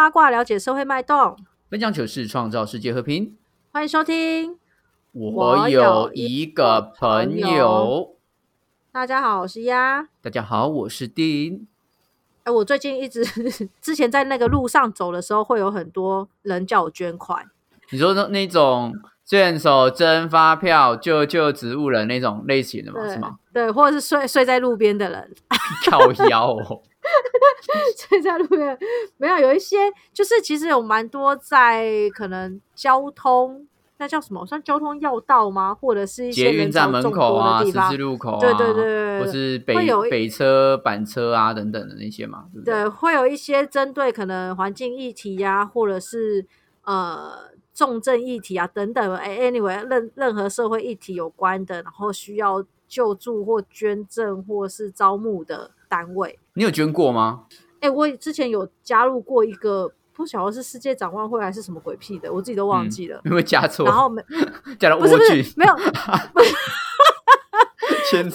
八卦了解社会脉动，分享糗事，创造世界和平。欢迎收听。我有一个朋友，大家好，我是鸭。大家好，我是丁。哎，我最近一直 之前在那个路上走的时候，会有很多人叫我捐款。你说那那种卷手真发票救救植物人那种类型的吗？是吗？对，或者是睡睡在路边的人，靠腰哦。睡在路边没有有一些，就是其实有蛮多在可能交通。那叫什么？算交通要道吗？或者是一些捷运站门口啊、十字路口啊，对对对，或是北北车、板车啊等等的那些嘛，对对？会有一些针对可能环境议题呀，或者是呃重症议题啊等等。哎，anyway，任任何社会议题有关的，然后需要救助或捐赠或是招募的单位，你有捐过吗？哎，我之前有加入过一个。不晓得是世界展望会还是什么鬼屁的，我自己都忘记了。因为加错，然后没 加了莴苣，没有，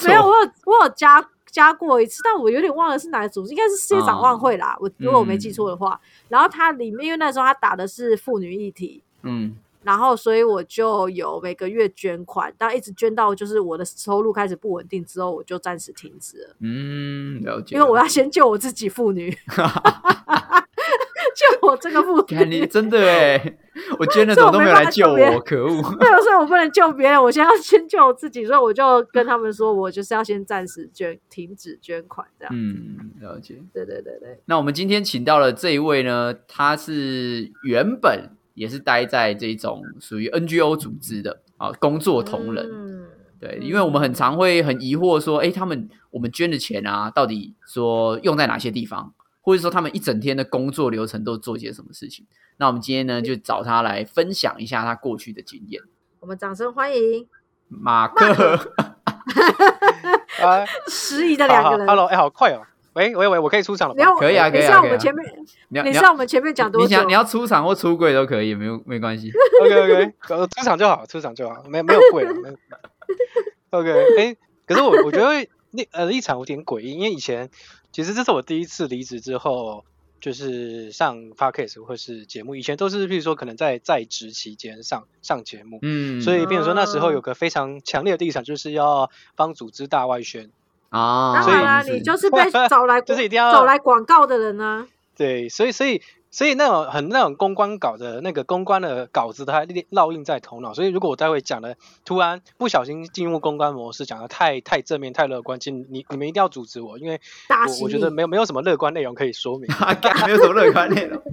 没有。我有我有加加过一次，但我有点忘了是哪个组织，应该是世界展望会啦。我如果我没记错的话，然后它里面因为那时候他打的是妇女议题，嗯，然后所以我就有每个月捐款，但一直捐到就是我的收入开始不稳定之后，我就暂时停止了。嗯，了解。因为我要先救我自己，妇女。救我这个妇女，你真的哎，我捐了怎么都没有来救我，可恶！对，所以我不能救别人，我先要先救我自己，所以我就跟他们说，我就是要先暂时捐，停止捐款这样。嗯，了解。对对对对。那我们今天请到了这一位呢，他是原本也是待在这种属于 NGO 组织的啊，工作同仁。嗯。对，因为我们很常会很疑惑说，哎，他们我们捐的钱啊，到底说用在哪些地方？或者说他们一整天的工作流程都做些什么事情？那我们今天呢，就找他来分享一下他过去的经验。我们掌声欢迎马克。啊，失仪的两个人。Hello，哎，好快哦！喂喂喂，我可以出场了吗？可以啊，可以啊。你上我们前面，你像我们前面讲多久？你想你要出场或出柜都可以，没有没关系。OK OK，出场就好，出场就好，没没有贵。OK，哎，可是我我觉得那呃立场有点诡异，因为以前。其实这是我第一次离职之后，就是上 podcast 或是节目，以前都是譬如说可能在在职期间上上节目，嗯，所以比如说那时候有个非常强烈的立场，就是要帮组织大外宣啊，当然啦，你就是被找来 就是一定要找来广告的人呢，对，所以所以。所以那种很那种公关稿的那个公关的稿子，它烙印在头脑。所以如果我待会讲的突然不小心进入公关模式，讲的太太正面、太乐观，请你你们一定要阻止我，因为我我觉得没有没有什么乐观内容可以说明，没有什么乐观内容。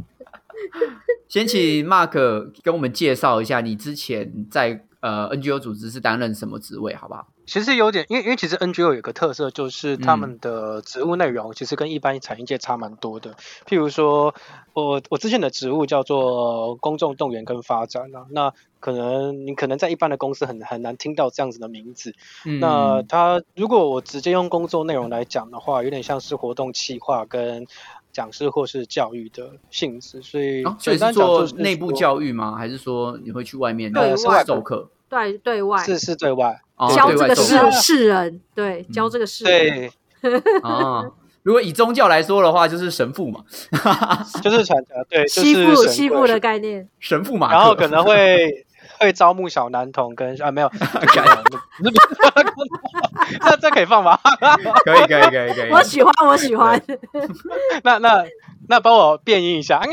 先请 Mark 跟我们介绍一下你之前在呃 NGO 组织是担任什么职位，好不好？其实有点，因为因为其实 NGO 有个特色，就是他们的职务内容其实跟一般产业界差蛮多的。譬如说，我我之前的职务叫做公众动员跟发展啊，那可能你可能在一般的公司很很难听到这样子的名字。那他如果我直接用工作内容来讲的话，有点像是活动企划跟讲师或是教育的性质。所以所以是做内部教育吗？还是说你会去外面对外授课？对对外是是对外。教这个世世人，对，教这个世人。对，啊，如果以宗教来说的话，就是神父嘛，就是传教，对，西父西父。的概念，神父嘛，然后可能会 会招募小男童跟啊，没有，那这可以放吗？可以可以可以可以，我喜欢我喜欢，那那。那帮我变音一下，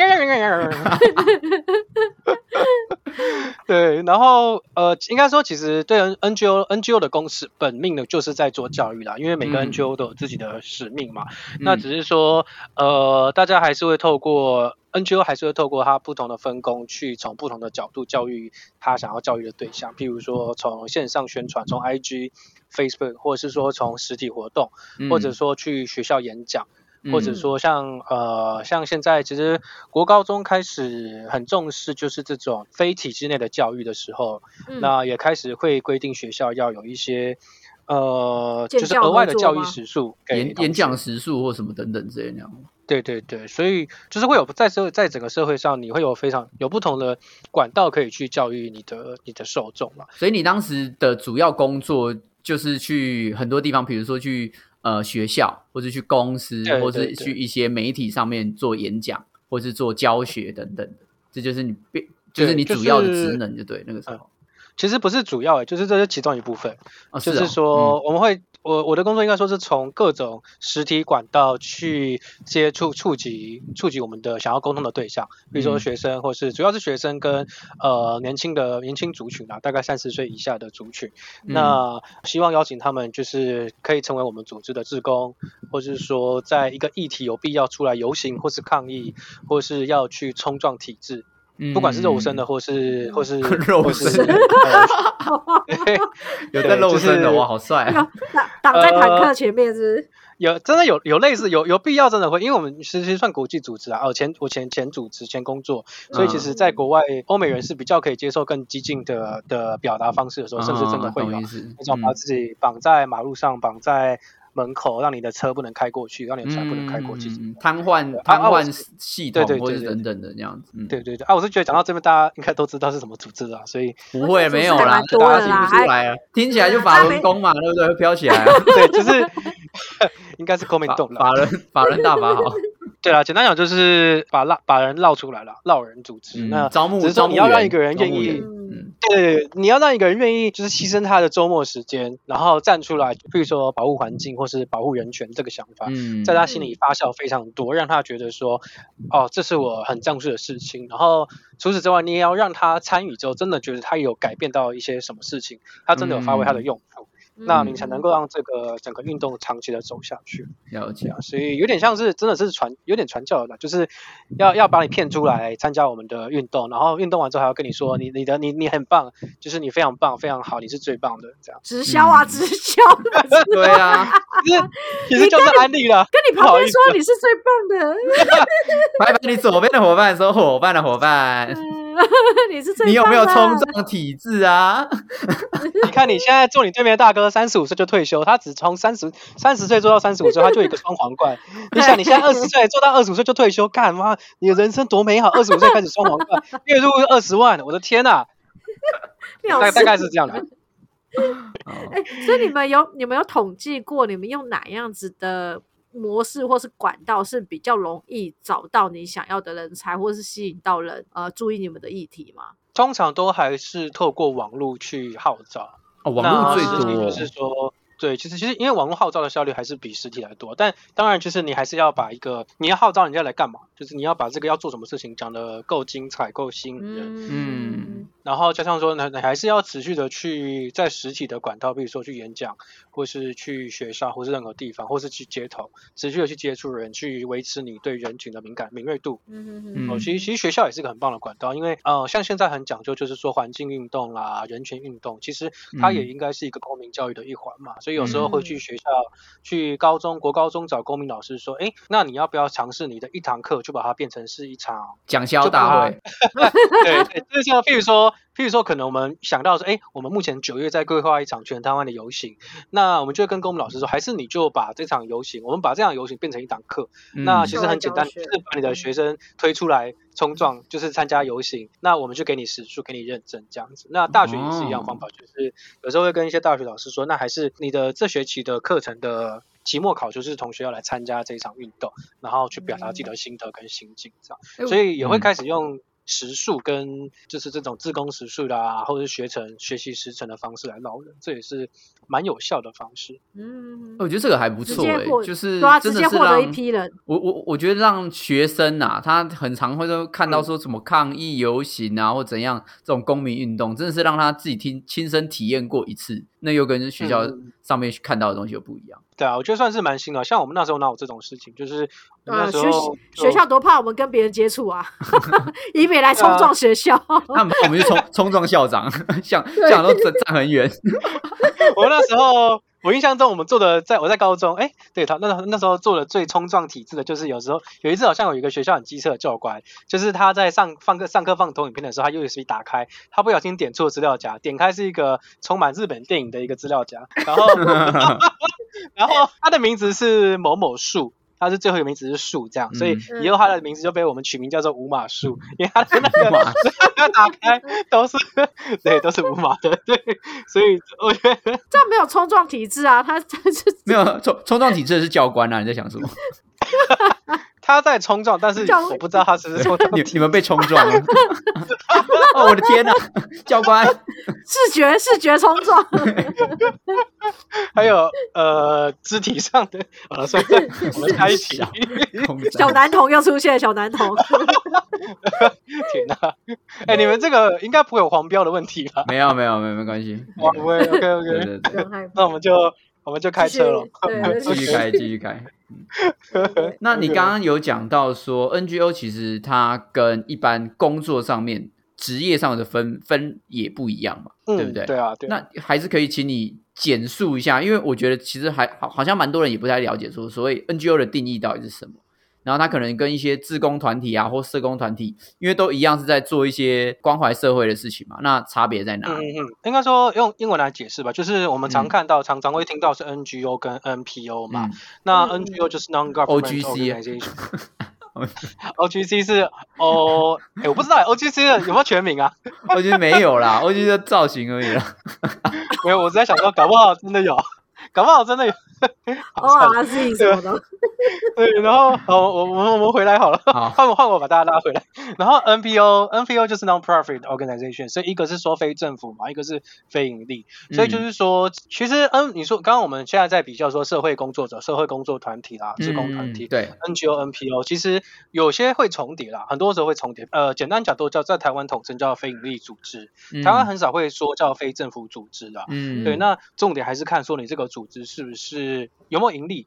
对，然后呃，应该说其实对 NGO NGO 的公司本命呢，就是在做教育啦，因为每个 NGO 都有自己的使命嘛。那只是说呃，大家还是会透过 NGO 还是会透过它不同的分工，去从不同的角度教育他想要教育的对象，譬如说从线上宣传，从 IG、Facebook，或者是说从实体活动，或者说去学校演讲。或者说像呃像现在其实国高中开始很重视就是这种非体制内的教育的时候，那也开始会规定学校要有一些呃就是额外的教育时数，演演讲时数或什么等等这样。对对对，所以就是会有在社在整个社会上，你会有非常有不同的管道可以去教育你的你的受众嘛。所以你当时的主要工作就是去很多地方，比如说去。呃，学校或者去公司，或者去一些媒体上面做演讲，或是做教学等等的，这就是你变，就是你主要的职能，就对那个时候。其实不是主要，就是这是其中一部分，就是说我们会。我我的工作应该说是从各种实体管道去接触触及触及我们的想要沟通的对象，比如说学生，或是主要是学生跟呃年轻的年轻族群啊，大概三十岁以下的族群。那希望邀请他们就是可以成为我们组织的志工，或是说在一个议题有必要出来游行，或是抗议，或是要去冲撞体制。不管是肉身的，或是 或是肉身，有在肉身的哇，好帅！挡挡在坦克前面是？有真的有有类似有有必要真的会，因为我们其实算国际组织啊，哦前我前前组织前工作，所以其实在国外欧美人是比较可以接受更激进的的表达方式的时候，甚至真的会有那种把自己绑在马路上，绑在。门口让你的车不能开过去，让你的船不能开过去，瘫痪瘫痪系统或者等等的那样子。对对对，啊，我是觉得讲到这边，大家应该都知道是什么组织了，所以不会没有啦，大家听不出来啊，听起来就法轮功嘛，对不对？会飘起来，对，就是 应该是公民动了，法人法人大法好。对啦，简单讲就是把绕把人绕出来了，绕人组织。那招募，只是说你要让一个人愿意，对，你要让一个人愿意，就是牺牲他的周末时间，然后站出来，比如说保护环境或是保护人权这个想法，在他心里发酵非常多，让他觉得说，哦，这是我很重视的事情。然后除此之外，你也要让他参与之后，真的觉得他有改变到一些什么事情，他真的有发挥他的用处。那你才能够让这个整个运动长期的走下去。了解啊，所以有点像是真的是传，有点传教的，就是要要把你骗出来参加我们的运动，然后运动完之后还要跟你说你你的你你很棒，就是你非常棒非常好，你是最棒的这样。直销啊，直销。对啊，其实其实就是安利了。跟你旁边说你是最棒的。拜拜，你左边的伙伴说伙伴的伙伴。你是你有没有冲撞体质啊？你看你现在坐你对面的大哥，三十五岁就退休，他只从三十三十岁做到三十五岁，他就一个双皇冠。你想你现在二十岁做到二十五岁就退休，干嘛？你的人生多美好！二十五岁开始双皇冠，月入二十万，我的天呐！大大概是这样的。哎，所以你们有你们有统计过，你们用哪样子的？模式或是管道是比较容易找到你想要的人才，或是吸引到人呃注意你们的议题吗？通常都还是透过网络去号召，哦，网络最多，就是说。对，其实其实因为网络号召的效率还是比实体来多，但当然就是你还是要把一个你要号召人家来干嘛，就是你要把这个要做什么事情讲的够精彩、够吸引人，嗯，然后加上说呢，你还是要持续的去在实体的管道，比如说去演讲，或是去学校，或是任何地方，或是去街头，持续的去接触人，去维持你对人群的敏感敏锐度，嗯嗯嗯，哦，其实其实学校也是个很棒的管道，因为呃像现在很讲究就是说环境运动啦、人权运动，其实它也应该是一个公民教育的一环嘛。所以有时候会去学校、去高中国高中找公民老师说：“哎，那你要不要尝试你的一堂课，就把它变成是一场讲销大会？”对对，就像譬如说。譬如说，可能我们想到说，哎，我们目前九月在规划一场全台湾的游行，那我们就会跟公民老师说，还是你就把这场游行，我们把这场游行变成一堂课。那其实很简单，就是把你的学生推出来冲撞，就是参加游行，那我们就给你时数，给你认证这样子。那大学也是一样方法，就是有时候会跟一些大学老师说，那还是你的这学期的课程的期末考就是同学要来参加这一场运动，然后去表达自己的心得跟心境这样，所以也会开始用。时数跟就是这种自工时数啦，或者是学成学习时程的方式来捞人，这也是蛮有效的方式。嗯，我觉得这个还不错哎，就是直接获得一批人。我我我觉得让学生啊，他很常会都看到说什么抗议游行啊，或怎样这种公民运动，真的是让他自己听亲身体验过一次，那又跟学校上面看到的东西又不一样。对啊，我觉得算是蛮新的。像我们那时候哪有这种事情？就是那时候学校多怕我们跟别人接触啊，以免来冲撞学校。那我们就冲冲撞校长，校校长都站站很远。我们那时候。我印象中，我们做的，在我在高中，哎，对他那那时候做的最冲撞体制的，就是有时候有一次好像有一个学校很机车的教官，就是他在上放课上课放投影片的时候，他 USB 打开，他不小心点错资料夹，点开是一个充满日本电影的一个资料夹，然后 然后他的名字是某某树。他是最后一个名字是树，这样，所以以后他的名字就被我们取名叫做五马树，因为他的那个要打开都是对，都是五马的，对，所以我觉得这样没有冲撞体质啊，他他是没有冲冲撞体质的是教官啊，你在想什么？他在冲撞，但是我不知道他是不是冲撞。你你们被冲撞了？哦，我的天哪！教官，视觉视觉冲撞，还有呃肢体上的啊，算了，我们开一起。小男童又出现，小男童。天哪！哎，你们这个应该不会有黄标的问题吧？没有没有没有没关系。不会，OK OK。那我们就我们就开车了，继续开继续开。那你刚刚有讲到说，NGO 其实它跟一般工作上面、职业上的分分也不一样嘛，对不对？对啊。那还是可以请你简述一下，因为我觉得其实还好，好像蛮多人也不太了解说，所谓 NGO 的定义到底是什么。然后他可能跟一些自工团体啊，或社工团体，因为都一样是在做一些关怀社会的事情嘛，那差别在哪？嗯嗯，应该说用英文来解释吧，就是我们常看到、常常会听到是 NGO 跟 NPO 嘛。那 NGO 就是 Non-Government Organization，OGC 是 O，哎，我不知道 OGC 的有没有全名啊？OGC 没有啦，OGC 的造型而已啦。没有，我在想说，搞不好真的有。搞不好真的有，哇，自己什么的。对，然后好，我我们我们回来好了，换我换我把大家拉回来。然后 NPO NPO 就是 non-profit organization，所以一个是说非政府嘛，一个是非盈利。所以就是说，其实嗯，你说刚刚我们现在在比较说社会工作者、社会工作团体啦、职工团体，对 NGO NPO，其实有些会重叠啦，很多时候会重叠。呃，简单讲都叫在台湾统称叫非盈利组织，台湾很少会说叫非政府组织的。嗯，对，那重点还是看说你这个组组织是不是有没有盈利？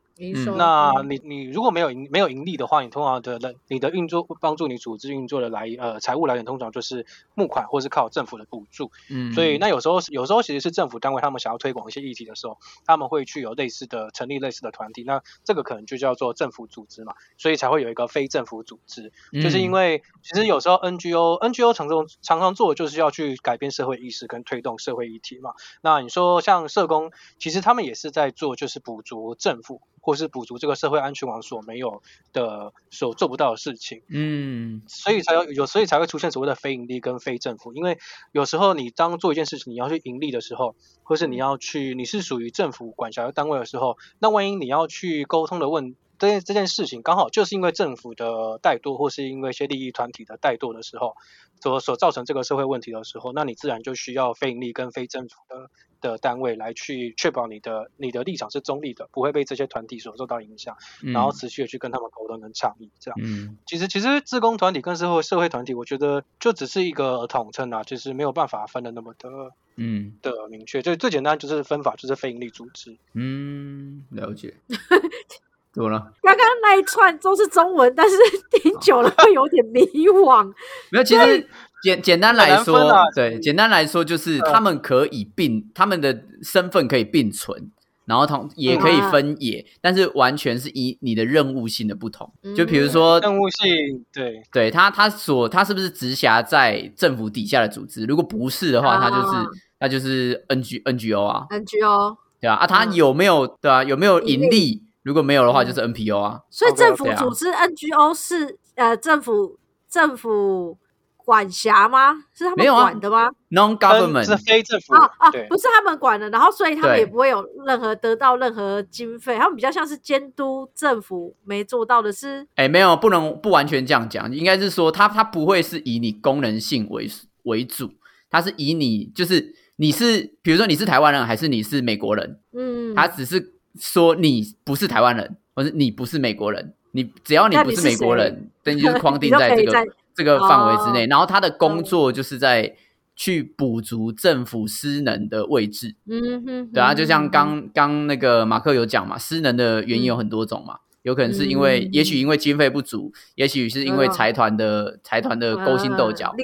那你你如果没有盈没有盈利的话，你通常的你的运作帮助你组织运作的来呃财务来源通常就是募款或是靠政府的补助。嗯，所以那有时候有时候其实是政府单位他们想要推广一些议题的时候，他们会去有类似的成立类似的团体，那这个可能就叫做政府组织嘛，所以才会有一个非政府组织，就是因为其实有时候 NGO NGO 常常常常做就是要去改变社会意识跟推动社会议题嘛。那你说像社工，其实他们也是在做就是补足政府。或是补足这个社会安全网所没有的、所做不到的事情，嗯，所以才有有，所以才会出现所谓的非盈利跟非政府。因为有时候你当做一件事情，你要去盈利的时候，或是你要去，你是属于政府管辖的单位的时候，那万一你要去沟通的问这件这件事情，刚好就是因为政府的怠惰，或是因为一些利益团体的怠惰的时候，所所造成这个社会问题的时候，那你自然就需要非盈利跟非政府的。的单位来去确保你的你的立场是中立的，不会被这些团体所受到影响，然后持续的去跟他们沟通跟倡议，这样。嗯，其实其实自工团体跟社会社会团体，我觉得就只是一个统称啊，就是没有办法分的那么的，嗯，的明确。就最简单就是分法就是非盈利组织。嗯，了解。怎么了？刚刚那一串都是中文，但是听久了会有点迷惘。没有，其实。简简单来说，对，简单来说就是他们可以并他们的身份可以并存，然后同也可以分野，但是完全是以你的任务性的不同。就比如说任务性，对，对他他所他是不是直辖在政府底下的组织？如果不是的话，他就是那就是 N G N G O 啊，N G O 对啊啊，他有没有对啊？有没有盈利？如果没有的话，就是 N P O 啊。所以政府组织 N G O 是呃政府政府。管辖吗？是他们管的吗？Non-government 是非政府啊啊，不是他们管的，然后所以他们也不会有任何得到任何经费，他们比较像是监督政府没做到的事。哎，没有，不能不完全这样讲，应该是说他他不会是以你功能性为为主，他是以你就是你是比如说你是台湾人还是你是美国人，嗯，他只是说你不是台湾人，或者你不是美国人，你只要你不是美国人，等于就是框定在这个。这个范围之内，然后他的工作就是在去补足政府失能的位置。嗯哼，对啊，就像刚刚那个马克有讲嘛，失能的原因有很多种嘛，有可能是因为，也许因为经费不足，也许是因为财团的财团的勾心斗角，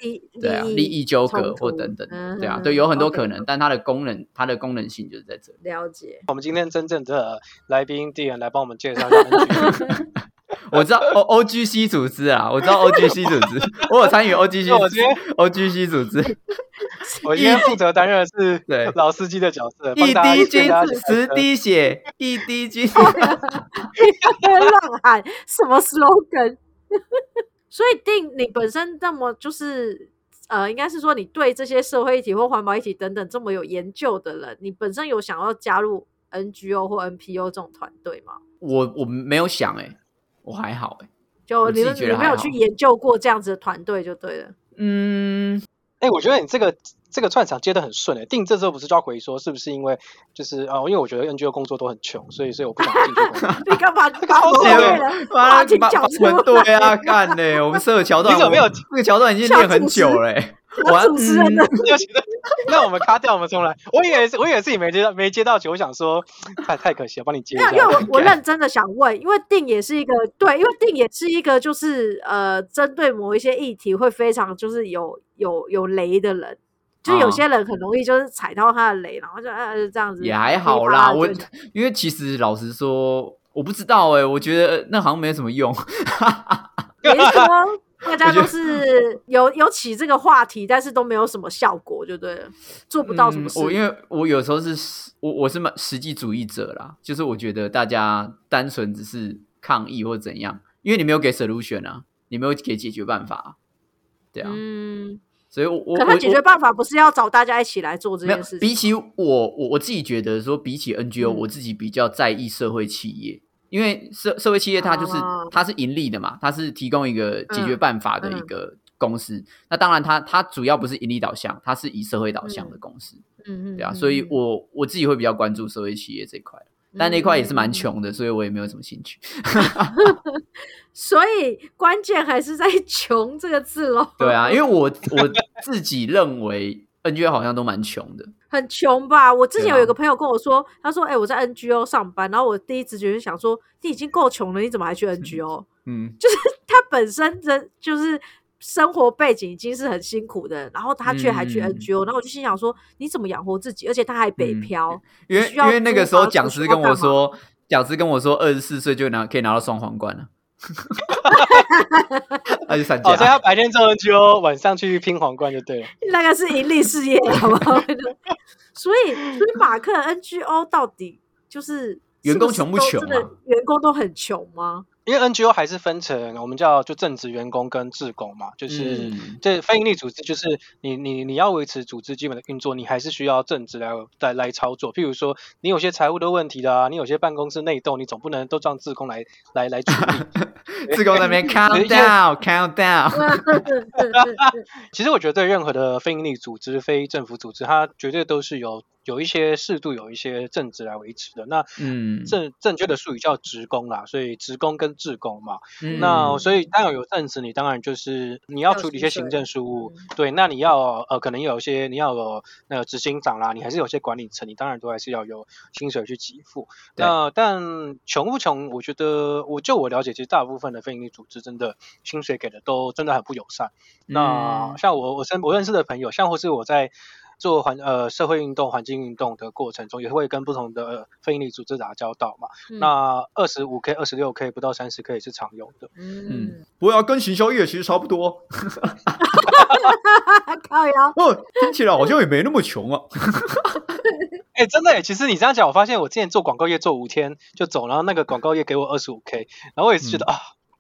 对啊，利益纠葛或等等，对啊，对，有很多可能，但它的功能，它的功能性就是在这里。了解。我们今天真正的来宾店员来帮我们介绍一下。我知道 O O G C 组织啊，我知道 O G C 组织，我有参与 O G C。组织 O G C 组织，我今天负责担任的是对老司机的角色，一滴金十滴血，一滴金。乱喊什么 slogan？所以定你本身那么就是呃，应该是说你对这些社会议题或环保议题等等这么有研究的人，你本身有想要加入 N G O 或 N P O 这种团队吗？我我没有想哎。我还好哎，就你你没有去研究过这样子的团队就对了。嗯，哎，我觉得你这个。这个串场接的很顺诶，定这之后不是就要回说，是不是因为就是啊？因为我觉得 NGO 工作都很穷，所以所以我不想进去。你干嘛搞 这个？把把把对啊，干嘞！我们设的桥段，你怎么没有？那个桥段已经练很久嘞。我主持人呢，那我们卡掉，我们重来。我以为是，我以为自己没接到，没接到球，我想说太太可惜了，帮你接一下。因为我我认真的想问，因为定也是一个对，因为定也是一个就是呃，针对某一些议题会非常就是有有有雷的人。就有些人很容易就是踩到他的雷，然后就呃这样子也还好啦。我因为其实老实说，我不知道哎，我觉得那好像没什么用。没说大家都是有有起这个话题，但是都没有什么效果，就对了，做不到什么事。我因为我有时候是我我是蛮实际主义者啦，就是我觉得大家单纯只是抗议或怎样，因为你没有给 solution 啊，你没有给解决办法，对啊。嗯。所以，我可他解决办法不是要找大家一起来做这件事。比起我，我我自己觉得说，比起 NGO，我自己比较在意社会企业，因为社社会企业它就是它是盈利的嘛，它是提供一个解决办法的一个公司。那当然，它它主要不是盈利导向，它是以社会导向的公司。嗯嗯，对啊，所以我我自己会比较关注社会企业这块。但那块也是蛮穷的，所以我也没有什么兴趣。所以关键还是在“穷”这个字咯。对啊，因为我我自己认为 NGO 好像都蛮穷的，很穷吧？我之前有一个朋友跟我说，他说：“哎，我在 NGO 上班。”然后我第一直觉就想说：“你已经够穷了，你怎么还去 NGO？” 嗯，就是他本身的就是。生活背景已经是很辛苦的，然后他却还去 NGO，然后我就心想说：你怎么养活自己？而且他还北漂，因为因为那个时候讲师跟我说，讲师跟我说，二十四岁就拿可以拿到双皇冠了，他就参加。哦，所以他白天做 NGO，晚上去拼皇冠就对了。那个是盈利事业，好吗？所以，所以马克 NGO 到底就是员工穷不穷？员工都很穷吗？因为 NGO 还是分成我们叫就正职员工跟志工嘛，就是这非营利组织，就是你你你要维持组织基本的运作，你还是需要正职来来来操作。譬如说你有些财务的问题啦，你有些办公室内斗，你总不能都让志工来来来处理。志工那边 count down count down。其实我觉得任何的非营利组织、非政府组织，它绝对都是有。有一些适度有一些政治来维持的，那嗯正正确的术语叫职工啦，所以职工跟志工嘛，那所以当然有政治，你当然就是你要处理一些行政事务，对，那你要呃可能有一些你要有那个执行长啦，你还是有些管理层，你当然都还是要有薪水去给付。那但穷不穷？我觉得我就我了解，其实大部分的非营利组织真的薪水给的都真的很不友善。那像我我身我认识的朋友，像或是我在。做环呃社会运动、环境运动的过程中，也会跟不同的非营利组织打交道嘛。那二十五 K、二十六 K 不到三十 K 也是常有的。嗯，不要跟行销业其实差不多。靠呀！哦，听起来好像也没那么穷啊。哎，真的，其实你这样讲，我发现我之前做广告业做五天就走，然后那个广告业给我二十五 K，然后我也是觉得啊，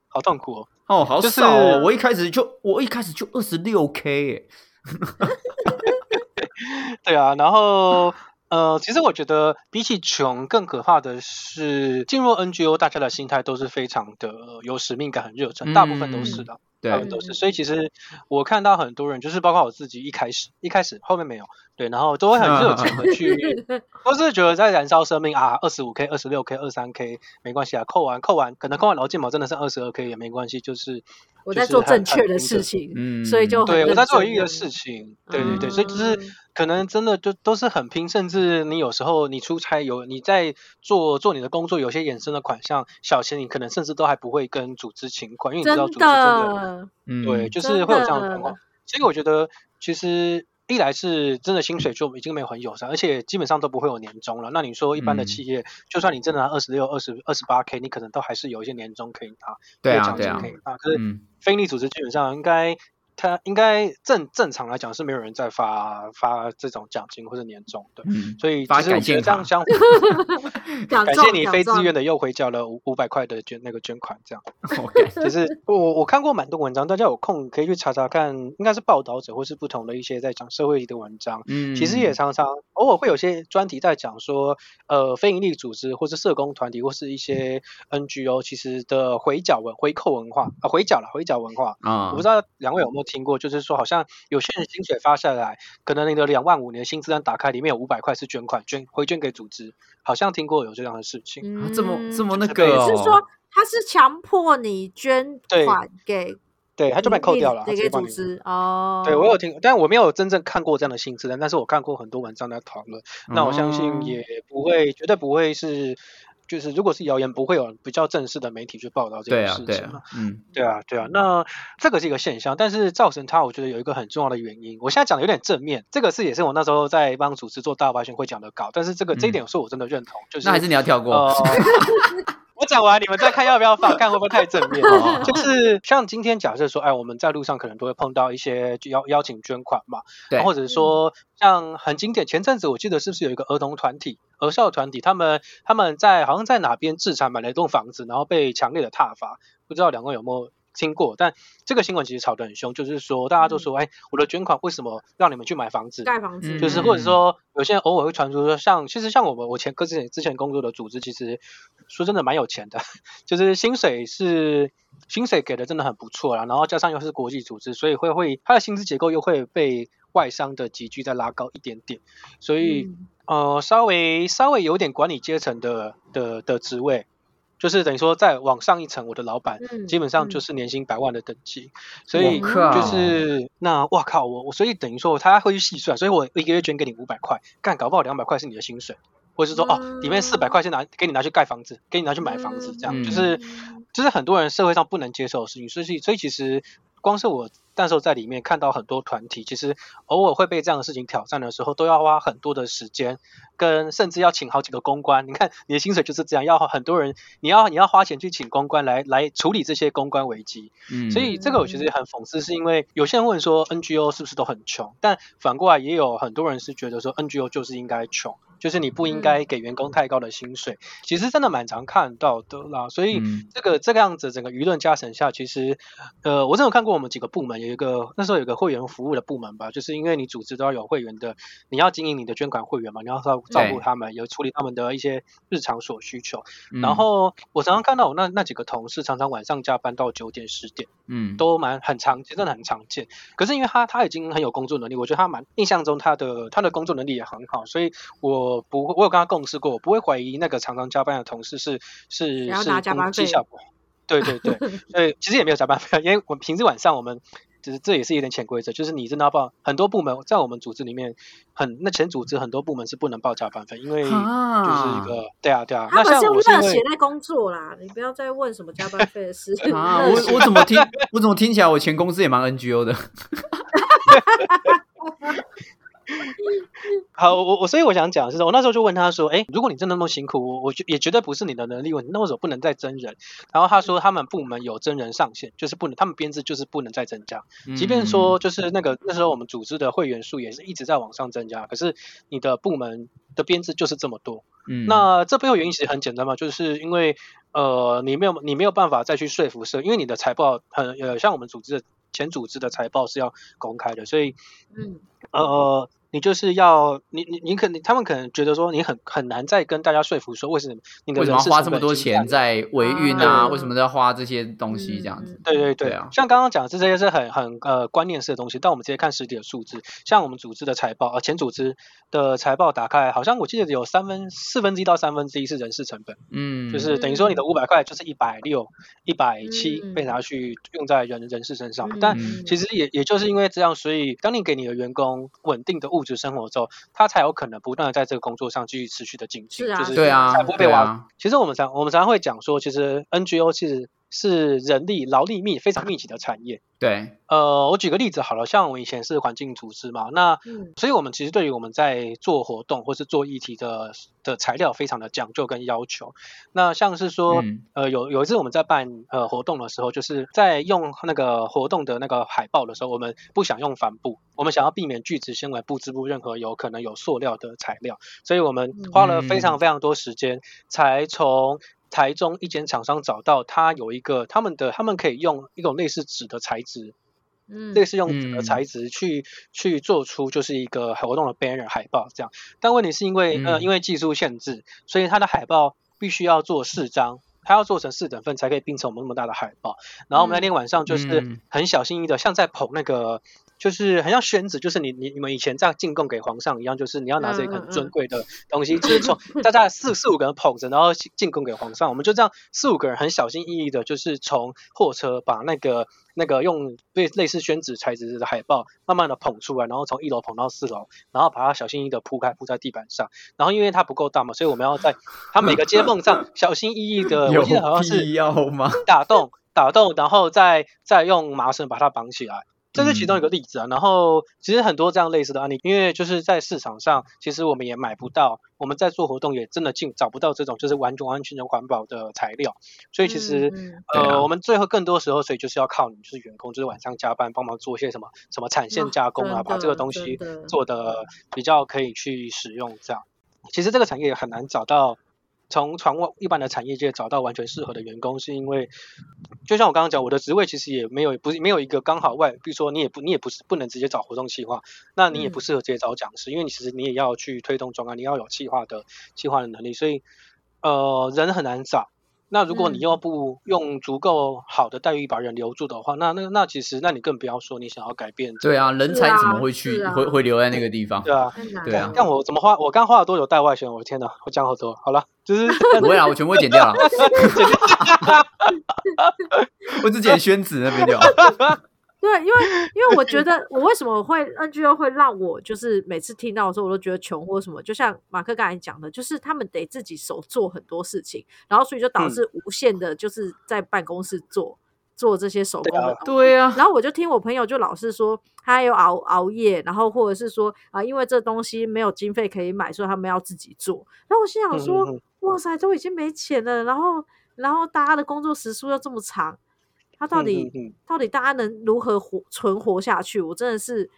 好痛苦哦。哦，好少哦！我一开始就我一开始就二十六 K 哎。对啊，然后呃，其实我觉得比起穷，更可怕的是进入 NGO，大家的心态都是非常的有使命感、很热忱，大部分都是的。他们都是，所以其实我看到很多人，就是包括我自己，一开始一开始后面没有，对，然后都会很热情的去，都是觉得在燃烧生命啊，二十五 K、二十六 K、二三 K 没关系啊，扣完扣完，可能扣完劳健保真的是二十二 K 也没关系，就是我在做正确的事情，嗯，所以就对我在做有意义的事情，对对对，所以就是。可能真的就都是很拼，甚至你有时候你出差有你在做做你的工作，有些衍生的款项小钱，你可能甚至都还不会跟组织请款，因为你知道组织真的，对，就是会有这样的情况。所以我觉得其实一来是真的薪水就已经没有很友善，而且基本上都不会有年终了。那你说一般的企业，就算你真的拿二十六、二十二十八 K，你可能都还是有一些年终可以拿，对啊，对啊，可以拿。可是非利组织基本上应该。他应该正正常来讲是没有人在发发这种奖金或者年终的，所以其实我觉得这样相 感谢你非自愿的又回缴了五五百块的捐那个捐款，这样。就 是我我看过蛮多文章，大家有空可以去查查看，应该是报道者或是不同的一些在讲社会的文章。嗯，其实也常常偶尔会有些专题在讲说，呃，非营利组织或是社工团体或是一些 NGO 其实的回缴文回扣文化啊回缴了回缴文化啊，我不知道两位有没有。听过，就是说，好像有些人薪水发下来，可能你的两万五年薪资单打开，里面有五百块是捐款，捐回捐给组织，好像听过有这样的事情。啊，这么这么那个，是说他是强迫你捐款给，对，他就被扣掉了，给组织哦。对我有听，但我没有真正看过这样的薪资单，但是我看过很多文章在讨论。那我相信也不会，绝对不会是。就是如果是谣言，不会有比较正式的媒体去报道这件事情嘛？嗯，对啊，对啊。那这个是一个现象，但是造成它，我觉得有一个很重要的原因。我现在讲的有点正面，这个是也是我那时候在帮组织做大发现会讲的稿，但是这个这一点是我真的认同。就是那还是你要跳过。我讲完，你们再看要不要放，看会不会太正面。就是像今天假设说，哎，我们在路上可能都会碰到一些邀邀请捐款嘛，对，或者说像很经典，前阵子我记得是不是有一个儿童团体、儿少团体，他们他们在好像在哪边自产买了一栋房子，然后被强烈的挞伐，不知道两位有没有？听过，但这个新闻其实炒得很凶，就是说大家都说，哎，我的捐款为什么让你们去买房子？盖房子，就是或者说有些人偶尔会传出说，像其实像我们我前之前之前工作的组织，其实说真的蛮有钱的，就是薪水是薪水给的真的很不错啦，然后加上又是国际组织，所以会会它的薪资结构又会被外商的集聚再拉高一点点，所以呃稍微稍微有点管理阶层的的的职位。就是等于说，再往上一层，我的老板基本上就是年薪百万的等级，所以就是那哇靠，我我所以等于说他会去细算，所以我一个月捐给你五百块，干搞不好两百块是你的薪水，或者是说哦，里面四百块是拿给你拿去盖房子，给你拿去买房子，这样就是就是很多人社会上不能接受的事情，所以所以其实。光是我那时候在里面看到很多团体，其实偶尔会被这样的事情挑战的时候，都要花很多的时间，跟甚至要请好几个公关。你看你的薪水就是这样，要很多人，你要你要花钱去请公关来来处理这些公关危机。嗯，所以这个我觉得很讽刺，是因为有些人问说 NGO 是不是都很穷，但反过来也有很多人是觉得说 NGO 就是应该穷。就是你不应该给员工太高的薪水，其实真的蛮常看到的啦。所以这个这个样子整个舆论加成下，其实呃，我真有看过我们几个部门有一个那时候有个会员服务的部门吧，就是因为你组织都要有会员的，你要经营你的捐款会员嘛，你要照照顾他们，有处理他们的一些日常所需求。然后我常常看到我那那几个同事常常晚上加班到九点十点，嗯，都蛮很常见，真的很常见。可是因为他他已经很有工作能力，我觉得他蛮印象中他的他的工作能力也很好，所以我。我不，我有跟他共事过，我不会怀疑那个常常加班的同事是是是绩效不好。对对对，所以其实也没有加班费，因为我们平时晚上我们就是这也是有点潜规则，就是你真的要报很多部门在我们组织里面很那前组织很多部门是不能报加班费，因为就是一个对啊对啊。那像我是写在工作啦，你不要再问什么加班费的事。啊，我我怎么听我怎么听起来我前公司也蛮 NGO 的。好，我我所以我想讲是，我那时候就问他说，哎，如果你真的那么辛苦，我我也绝对不是你的能力问题，那为什么不能再增人？然后他说他们部门有增人上限，就是不能，他们编制就是不能再增加，即便说就是那个那时候我们组织的会员数也是一直在往上增加，可是你的部门的编制就是这么多。嗯，那这背后原因其实很简单嘛，就是因为呃你没有你没有办法再去说服社，因为你的财报很呃像我们组织的前组织的财报是要公开的，所以嗯呃。你就是要你你你可能他们可能觉得说你很很难再跟大家说服说为什么你为什么花这么多钱在维运啊？为什么要花这些东西这样子？对对对。啊！像刚刚讲的这些是很很呃观念式的东西，但我们直接看实体的数字，像我们组织的财报呃前组织的财报打开，好像我记得有三分四分之一到三分之一是人事成本，嗯，就是等于说你的五百块就是一百六一百七被拿去用在人人事身上，但其实也也就是因为这样，所以当你给你的员工稳定的物质生活之后，他才有可能不断的在这个工作上继续持续的进进，就是对啊，才不会被挖。其实我们常我们常常会讲说，其实 NGO 其实是人力劳力密非常密集的产业。对，呃，我举个例子好了，像我以前是环境组织嘛，那，所以我们其实对于我们在做活动或是做议题的的材料非常的讲究跟要求。那像是说，呃，有有一次我们在办呃活动的时候，就是在用那个活动的那个海报的时候，我们不想用帆布，我们想要避免聚酯纤维布织布任何有可能有塑料的材料，所以我们花了非常非常多时间才从。台中一间厂商找到，他有一个他们的，他们可以用一种类似纸的材质，嗯，类似用纸的材质去去做出就是一个活动的 banner 海报这样。但问题是因为呃因为技术限制，所以它的海报必须要做四张，它要做成四等份才可以拼成我们那么大的海报。然后我们那天晚上就是很小心翼翼的，像在捧那个。就是很像宣纸，就是你你你们以前这样进贡给皇上一样，就是你要拿着一个很尊贵的东西，就是从大家四四五个人捧着，然后进贡给皇上。我们就这样四五个人很小心翼翼的，就是从货车把那个那个用类类似宣纸材质的海报慢慢的捧出来，然后从一楼捧到四楼，然后把它小心翼翼的铺开铺在地板上。然后因为它不够大嘛，所以我们要在它每个接缝上 小心翼翼的，我记得好像是？打洞打洞，然后再再用麻绳把它绑起来。这是其中一个例子啊，然后其实很多这样类似的案例，因为就是在市场上，其实我们也买不到，我们在做活动也真的进找不到这种就是完全完全的环保的材料，所以其实呃，我们最后更多时候，所以就是要靠你就是员工，就是晚上加班帮忙做一些什么什么产线加工啊，把这个东西做的比较可以去使用这样。其实这个产业很难找到。从传外一般的产业界找到完全适合的员工，是因为就像我刚刚讲，我的职位其实也没有不是没有一个刚好外，比如说你也不你也不是不能直接找活动企划，那你也不适合直接找讲师，因为你其实你也要去推动专案，你要有企划的企划的能力，所以呃人很难找。那如果你又不用足够好的待遇把人留住的话，那那那其实，那你更不要说你想要改变。对啊，人才怎么会去会会留在那个地方？对啊，对啊。但我怎么花？我刚花了多久带外宣？我的天哪，我讲好多。好了，就是 不会啊，我全部剪掉了。我只剪宣纸那边掉。对，因为因为我觉得我为什么会 NGO 会让我就是每次听到的时候我都觉得穷或什么，就像马克刚才讲的，就是他们得自己手做很多事情，然后所以就导致无限的就是在办公室做做这些手工的。对啊。然后我就听我朋友就老是说他有熬熬夜，然后或者是说啊，因为这东西没有经费可以买，所以他们要自己做。然后我心想说，哇塞，都已经没钱了，然后然后大家的工作时数又这么长。他到底到底大家能如何活存活下去？我真的是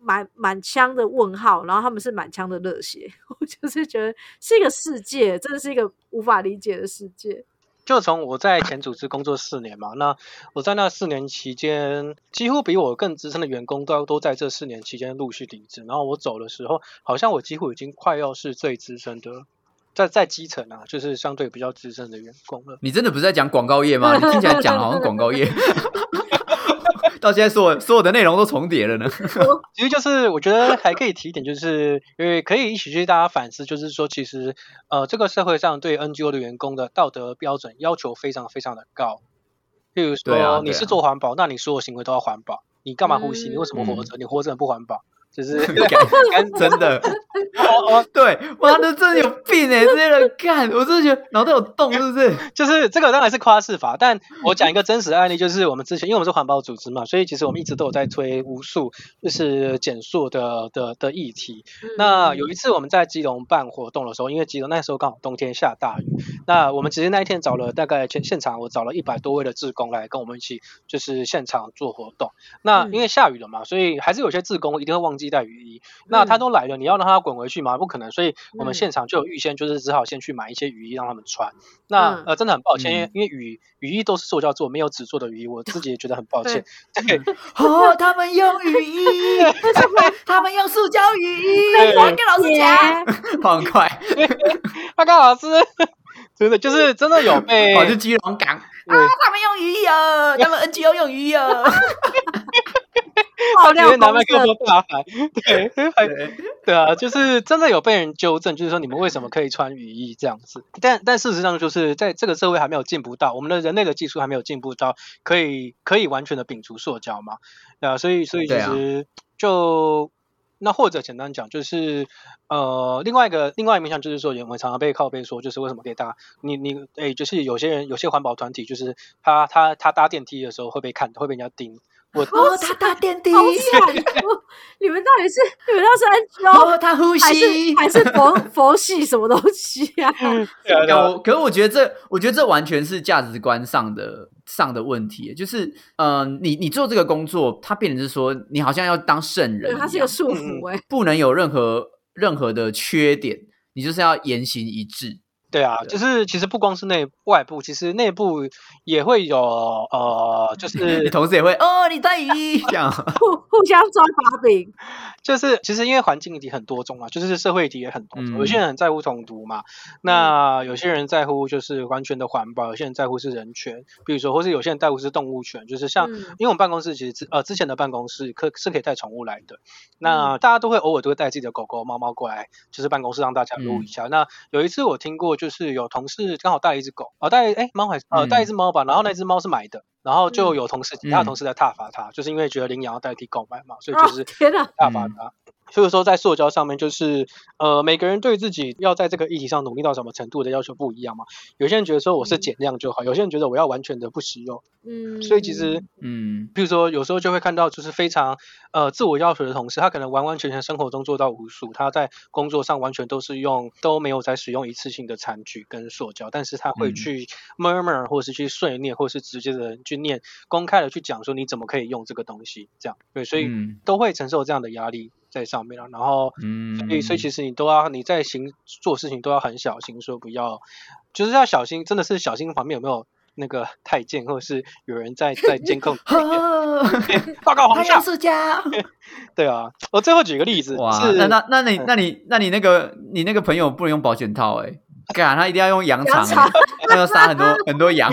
满满腔的问号，然后他们是满腔的热血，我就是觉得是一个世界，真的是一个无法理解的世界。就从我在前组织工作四年嘛，那我在那四年期间，几乎比我更资深的员工都都在这四年期间陆续离职，然后我走的时候，好像我几乎已经快要是最资深的。在在基层啊，就是相对比较资深的员工了。你真的不是在讲广告业吗？你听起来讲好像广告业，到现在所有所有的内容都重叠了呢。其实就是我觉得还可以提一点，就是因为可以一起去大家反思，就是说其实呃这个社会上对 NGO 的员工的道德标准要求非常非常的高。譬如说你是做环保，那你所有行为都要环保。你干嘛呼吸？你为什么活着？你活着不环保？就是 真的，哦哦对，妈的，真的有病哎！这些人干，我真的觉得脑袋有洞，是不是？就是这个当然是夸饰法，但我讲一个真实的案例，就是我们之前，因为我们是环保组织嘛，所以其实我们一直都有在推无数就是减塑的的的议题。那有一次我们在基隆办活动的时候，因为基隆那时候刚好冬天下大雨，那我们其实那一天找了大概现现场，我找了一百多位的志工来跟我们一起，就是现场做活动。那因为下雨了嘛，所以还是有些志工一定会忘记。带雨衣，那他都来了，你要让他滚回去吗？不可能，所以我们现场就有预先，就是只好先去买一些雨衣让他们穿。那呃，真的很抱歉，因为雨雨衣都是塑胶做，没有纸做的雨衣，我自己也觉得很抱歉。对，哦，他们用雨衣，他们用塑胶雨衣，我跟老师讲，很快，他跟老师真的就是真的有被跑去基隆港啊，他们用雨衣哦，他们 NGO 用雨衣哦。直接拿麦克风大喊，对，对啊，就是真的有被人纠正，就是说你们为什么可以穿雨衣这样子？但但事实上，就是在这个社会还没有进步到，我们的人类的技术还没有进步到可以可以完全的摒除塑胶嘛？对啊，所以所以其实就那或者简单讲，就是呃，另外一个另外一面向就是说，我们常常被靠背说，就是为什么可以搭你你哎，就是有些人有些环保团体，就是他他他搭电梯的时候会被看，会被人家盯。我哦，他搭电梯，好惨！你们到底是你们那是 NGO，他呼吸还是佛佛系什么东西啊？对啊，可是我觉得这，我觉得这完全是价值观上的上的问题，就是嗯，你你做这个工作，它变成是说你好像要当圣人，它是个束缚，哎，不能有任何任何的缺点，你就是要言行一致。对啊，就是其实不光是内外部，其实内部也会有呃，就是你 同事也会哦，你在这样 互互相抓把柄。就是其实因为环境议题很多种嘛，就是社会议题也很多种。有些人很在乎统独嘛，那有些人在乎就是完全的环保，有些人在乎是人权，比如说或是有些人在乎是动物权，就是像因为我们办公室其实之呃之前的办公室可是可以带宠物来的，那大家都会偶尔都会带自己的狗狗、猫猫过来，就是办公室让大家撸一下。那有一次我听过。就是有同事刚好带一只狗，啊带哎猫还是呃带一只猫吧，然后那只猫是买的，然后就有同事其他同事在挞伐他，就是因为觉得领养要代替购买嘛，所以就是挞伐他。所以说，在塑胶上面，就是呃，每个人对自己要在这个议题上努力到什么程度的要求不一样嘛。有些人觉得说我是减量就好，有些人觉得我要完全的不使用。嗯，所以其实，嗯，比如说有时候就会看到，就是非常呃自我要求的同事，他可能完完全全生活中做到无数，他在工作上完全都是用都没有在使用一次性的餐具跟塑胶，但是他会去 murmur 或是去碎念，或是直接的去念，公开的去讲说你怎么可以用这个东西，这样对，所以都会承受这样的压力。在上面了，然后，所以所以其实你都要你在行做事情都要很小心，说不要，就是要小心，真的是小心旁边有没有那个太监，或者是有人在 在监控。报告皇上。对啊，我最后举个例子。哇，那那那你那你那你那个你那个朋友不能用保险套哎，干他一定要用羊肠，要杀很多很多羊，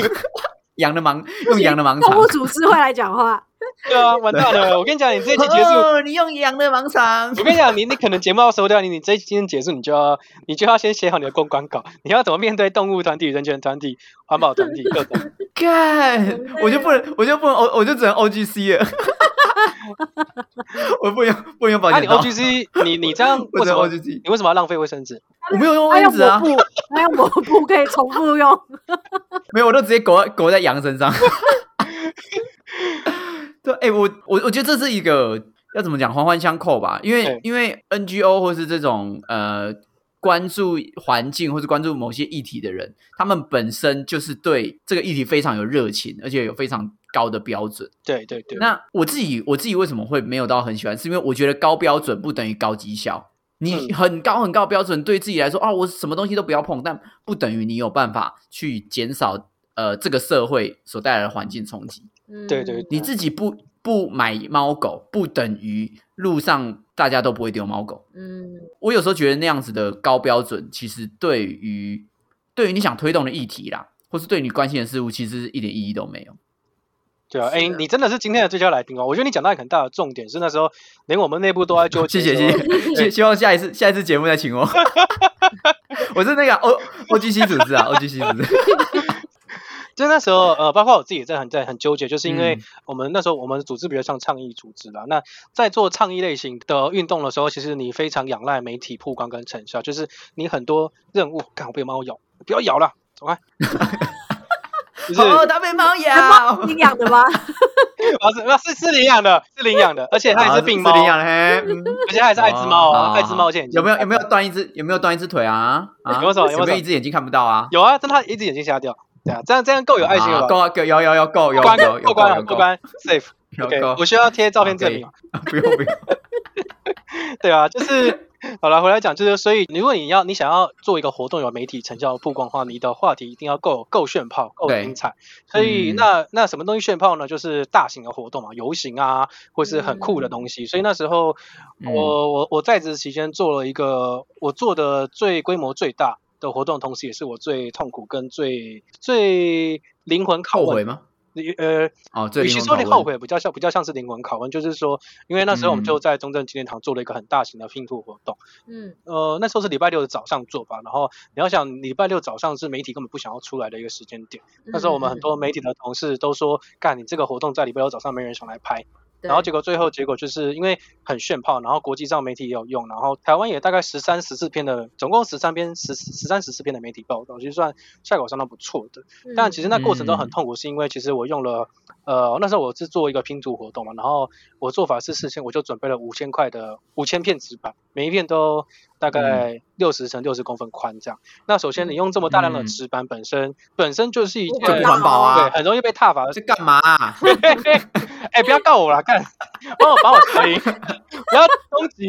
羊的盲用羊的盲肠。动物组织会来讲话。对啊，完蛋了！我跟你讲，你这期结束，你用羊的盲肠。我跟你讲，你你可能节目要收掉，你你这一期今天结束，你就要你就要先写好你的公关稿，你要怎么面对动物团体、人权团体、环保团体各种。干，我就不能，我就不能，我我就只能 O G C 了。我不用不用保险套。那你 O G C，你你这样 为什么 O G C？你为什么要浪费卫生纸？我没有用卫生纸啊，还有抹布可以重复用。没有，我都直接裹裹在羊身上。对，哎，我我我觉得这是一个要怎么讲，环环相扣吧。因为因为 NGO 或是这种呃关注环境或是关注某些议题的人，他们本身就是对这个议题非常有热情，而且有非常高的标准。对对对。那我自己我自己为什么会没有到很喜欢？是因为我觉得高标准不等于高绩效。你很高很高标准，对自己来说啊，我什么东西都不要碰，但不等于你有办法去减少呃这个社会所带来的环境冲击。对对，你自己不不买猫狗，不等于路上大家都不会丢猫狗。嗯，我有时候觉得那样子的高标准，其实对于对于你想推动的议题啦，或是对你关心的事物，其实一点意义都没有。对啊，哎，你真的是今天的最佳来宾哦！我觉得你讲到一个很大的重点是，那时候连我们内部都在纠结。谢谢谢谢，希望下一次下一次节目再请我。我是那个 O O G C 组织啊，O G C 组织。就那时候，呃，包括我自己也在很在很纠结，就是因为我们那时候我们组织比较像倡议组织啦。那在做倡议类型的运动的时候，其实你非常仰赖媒体曝光跟成效，就是你很多任务，刚好被猫咬，不要咬了，走开。哦，它被猫咬，领养的吗？啊，是是是领养的，是领养的，而且它也是病猫，领养的，而且还是爱滋猫哦，爱只猫现有没有有没有断一只有没有断一只腿啊？啊，有什么有没有一只眼睛看不到啊？有啊，但它一只眼睛瞎掉。对啊，这样这样够有爱心了吧？够够有有有够有关够关过关 safe。OK，我需要贴照片证明吗？不用不用。对啊，就是好了，回来讲就是，所以如果你要你想要做一个活动有媒体成效曝光的话，你的话题一定要够够炫炮，够精彩。所以那那什么东西炫炮呢？就是大型的活动嘛，游行啊，或是很酷的东西。所以那时候我我我在职期间做了一个我做的最规模最大。的活动，同时也是我最痛苦跟最最灵魂拷问。吗？呃，哦，与其说你后悔，比较像比较像是灵魂拷问，就是说，因为那时候我们就在中正纪念堂做了一个很大型的拼图活动，嗯，呃，那时候是礼拜六的早上做吧，然后你要想礼拜六早上是媒体根本不想要出来的一个时间点，那时候我们很多媒体的同事都说，干你这个活动在礼拜六早上没人想来拍。然后结果最后结果就是因为很炫炮，然后国际上媒体也有用，然后台湾也大概十三十四篇的，总共十三篇十十三十四篇的媒体报道，其实算效果相当不错的。但其实那过程中很痛苦，是因为其实我用了呃那时候我是做一个拼图活动嘛，然后我做法是事先我就准备了五千块的五千片纸板，每一片都大概六十乘六十公分宽这样。那首先你用这么大量的纸板本身本身就是一件不环保啊，对，很容易被踏伐。是干嘛？哎，不要告我了，干，帮我把我声音，不要攻击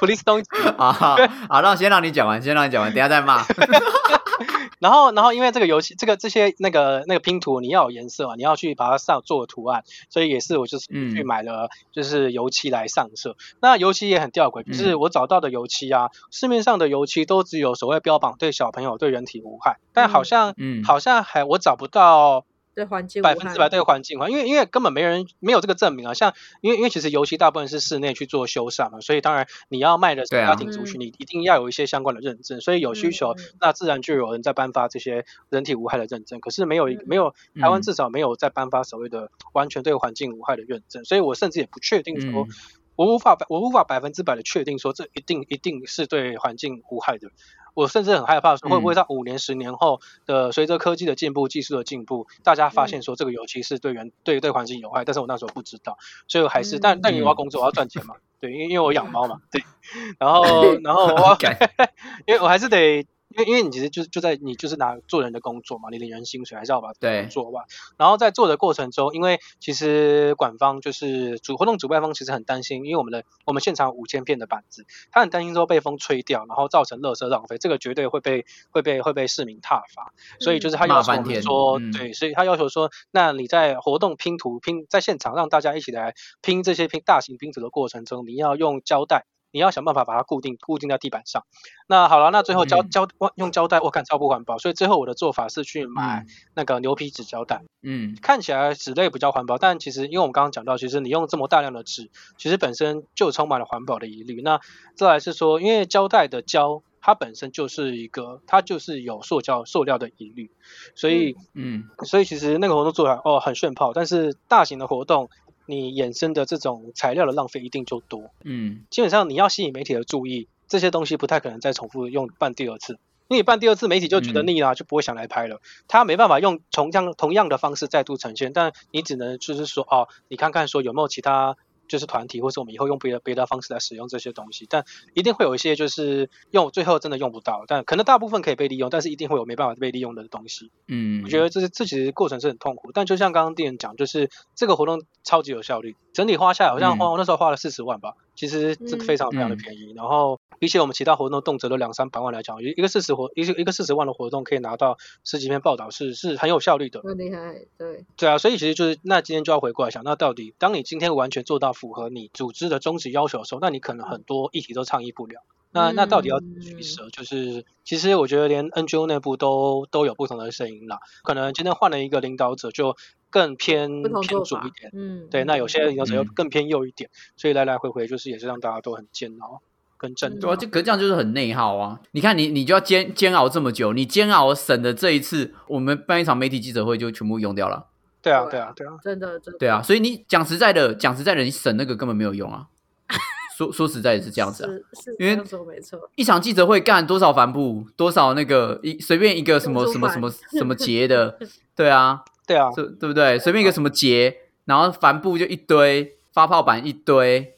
，please 攻击。好好，让先让你讲完，先让你讲完，等下再骂。然后，然后因为这个游戏，这个这些那个那个拼图，你要有颜色嘛，你要去把它上做图案，所以也是我就是去买了就是油漆来上色。那油漆也很吊诡，就是我找到的油漆啊，市面上的油漆都只有所谓标榜对小朋友对人体无害，但好像好像还我找不到。对环境百分之百对环境，因为因为根本没人没有这个证明啊。像因为因为其实油漆大部分是室内去做修缮嘛，所以当然你要卖的家庭族群，你一定要有一些相关的认证。所以有需求，那自然就有人在颁发这些人体无害的认证。可是没有一没有台湾至少没有在颁发所谓的完全对环境无害的认证。所以我甚至也不确定说，我无法我无法百分之百的确定说这一定一定是对环境无害的。我甚至很害怕，说会不会在五年、十年后的随着科技的进步、技术的进步，大家发现说这个油漆是对人、对对环境有害，但是我那时候不知道，所以我还是，但但因为我要工作，我要赚钱嘛，对，因为因为我养猫嘛，对，然后然后我，因为我还是得。因为因为你其实就就在你就是拿做人的工作嘛，你领人薪水还是要把工做完。然后在做的过程中，因为其实管方就是主活动主办方其实很担心，因为我们的我们现场五千片的板子，他很担心说被风吹掉，然后造成垃圾浪费，这个绝对会被会被会被市民挞伐。所以就是他要求我们说，对，所以他要求说，那你在活动拼图拼在现场让大家一起来拼这些拼大型拼图的过程中，你要用胶带。你要想办法把它固定固定在地板上。那好了，那最后胶胶用胶带，我看超不环保，所以最后我的做法是去买那个牛皮纸胶带。嗯，看起来纸类比较环保，但其实因为我们刚刚讲到，其实你用这么大量的纸，其实本身就充满了环保的疑虑。那再来是说，因为胶带的胶，它本身就是一个，它就是有塑胶塑料的疑虑，所以嗯，所以其实那个活动做来哦很炫炮，但是大型的活动。你衍生的这种材料的浪费一定就多，嗯，基本上你要吸引媒体的注意，这些东西不太可能再重复用办第二次，因为办第二次媒体就觉得腻了，就不会想来拍了，他没办法用同样同样的方式再度呈现，但你只能就是说，哦，你看看说有没有其他。就是团体，或是我们以后用别的别的方式来使用这些东西，但一定会有一些就是用最后真的用不到，但可能大部分可以被利用，但是一定会有没办法被利用的东西。嗯，我觉得这是这其实过程是很痛苦，但就像刚刚店员讲，就是这个活动超级有效率，整体花下来好像花那时候花了四十万吧。其实这非常非常的便宜，然后比起我们其他活动动辄都两三百万来讲，一一个四十活一一个四十万的活动可以拿到十几篇报道，是是很有效率的。很厉害，对。对啊，所以其实就是那今天就要回过来想，那到底当你今天完全做到符合你组织的宗旨要求的时候，那你可能很多议题都倡议不了。那那到底要取舍？就是其实我觉得连 NGO 内部都都有不同的声音啦。可能今天换了一个领导者，就更偏偏左一点。嗯，对。那有些领导者又更偏右一点，所以来来回回就是也是让大家都很煎熬跟震。对啊，就可这样就是很内耗啊！你看你你就要煎煎熬这么久，你煎熬省的这一次，我们办一场媒体记者会就全部用掉了。对啊，对啊，对啊，真的真的。对啊，所以你讲实在的，讲实在的，你省那个根本没有用啊。说说实在也是这样子啊，因为没错，一场记者会干多少帆布，多少那个一随便一个什么什么什么什么节的，对啊，对啊，对对不对？随便一个什么节，然后帆布就一堆，发泡板一堆，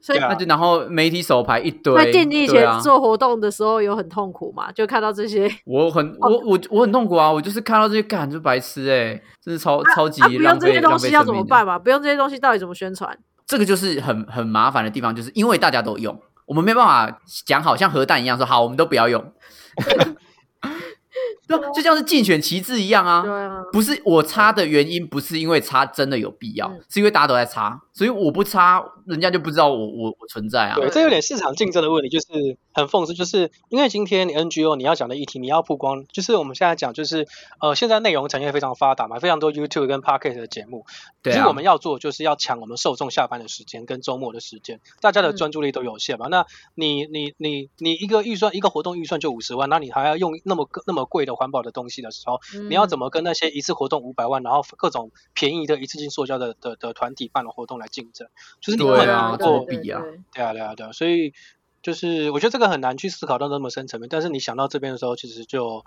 所以那就然后媒体手牌一堆。那电以前做活动的时候有很痛苦嘛？就看到这些，我很我我我很痛苦啊！我就是看到这些干就白痴哎，真是超超级不用这些东西要怎么办嘛？不用这些东西到底怎么宣传？这个就是很很麻烦的地方，就是因为大家都用，我们没办法讲好像核弹一样说好，我们都不要用。就像是竞选旗帜一样啊，不是我插的原因，不是因为插真的有必要，是因为大家都在插，所以我不插，人家就不知道我我我存在啊。对，这有点市场竞争的问题，就是很讽刺，就是因为今天你 NGO 你要讲的议题，你要曝光，就是我们现在讲，就是呃，现在内容产业非常发达嘛，非常多 YouTube 跟 Podcast 的节目，对其实我们要做就是要抢我们受众下班的时间跟周末的时间，大家的专注力都有限嘛，那你你你你一个预算一个活动预算就五十万，那你还要用那么那么贵的。环保的东西的时候，你要怎么跟那些一次活动五百万，然后各种便宜的一次性塑胶的的的团体办的活动来竞争？就是你对啊，作弊啊，对啊，对啊，对啊，所以就是我觉得这个很难去思考到那么深层面，但是你想到这边的时候，其实就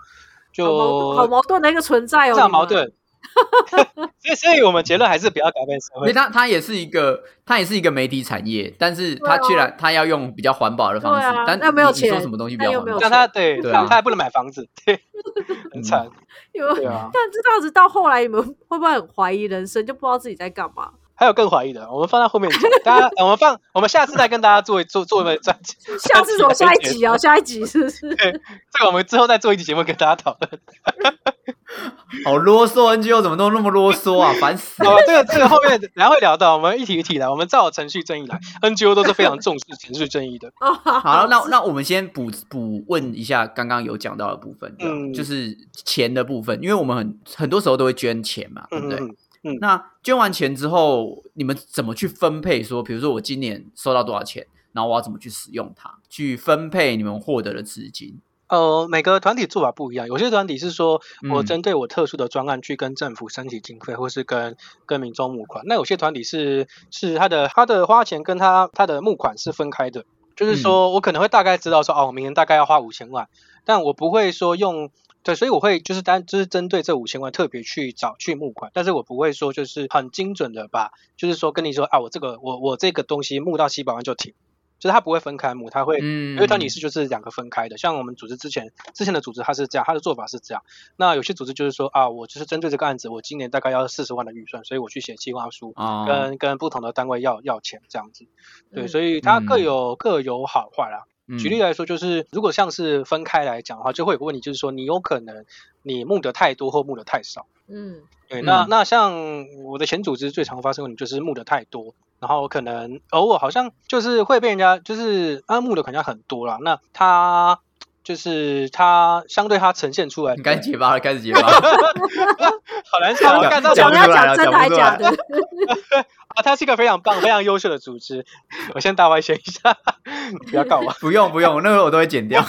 就好矛盾的一个存在哦，这样矛盾。所以，所以我们结论还是不要改变社会。因为它，它也是一个，它也是一个媒体产业，但是它居然它要用比较环保的方式，但那没有钱，说什么东西比较环保？但他对，他还不能买房子，对，很惨。有啊，但这样子到后来，你们会不会很怀疑人生，就不知道自己在干嘛？还有更怀疑的，我们放在后面讲。大家，我们放，我们下次再跟大家做做做一个专辑。下次我下一集哦，下一集是不是？对，这个我们之后再做一集节目跟大家讨论。好啰嗦，NGO 怎么都那么啰嗦啊，烦死！了，这个这个后面然后会聊到，我们一题一题来，我们照程序正义来，NGO 都是非常重视程序正义的。好，那那我们先补补问一下刚刚有讲到的部分，嗯就是钱的部分，因为我们很很多时候都会捐钱嘛，对不对？嗯，那捐完钱之后，你们怎么去分配？说，比如说我今年收到多少钱，然后我要怎么去使用它，去分配你们获得的资金？呃，每个团体做法不一样，有些团体是说我针对我特殊的专案去跟政府申请经费，或是跟跟民众募款。那有些团体是是他的他的花钱跟他他的募款是分开的，就是说我可能会大概知道说，哦，我明年大概要花五千万，但我不会说用。对，所以我会就是单就是针对这五千万特别去找去募款，但是我不会说就是很精准的把，就是说跟你说啊，我这个我我这个东西募到七百万就停，就是它不会分开募，它会，因为他你是就是两个分开的，像我们组织之前之前的组织它是这样，它的做法是这样，那有些组织就是说啊，我就是针对这个案子，我今年大概要四十万的预算，所以我去写计划书，跟跟不同的单位要要钱这样子，对，所以它各有各有好坏啦。举例来说，就是如果像是分开来讲的话，就会有个问题，就是说你有可能你募的太多或募的太少。嗯，对，那那像我的前组织最常发生问题就是募的太多，然后可能偶尔好像就是会被人家就是啊募的可能很多啦，那他就是它相对它呈现出来，你开始结巴了，开始结巴，好难受，讲不出来了，讲不出来。啊，它是一个非常棒、非常优秀的组织。我先大外宣一下，不要告我。不用不用，那个我都会剪掉。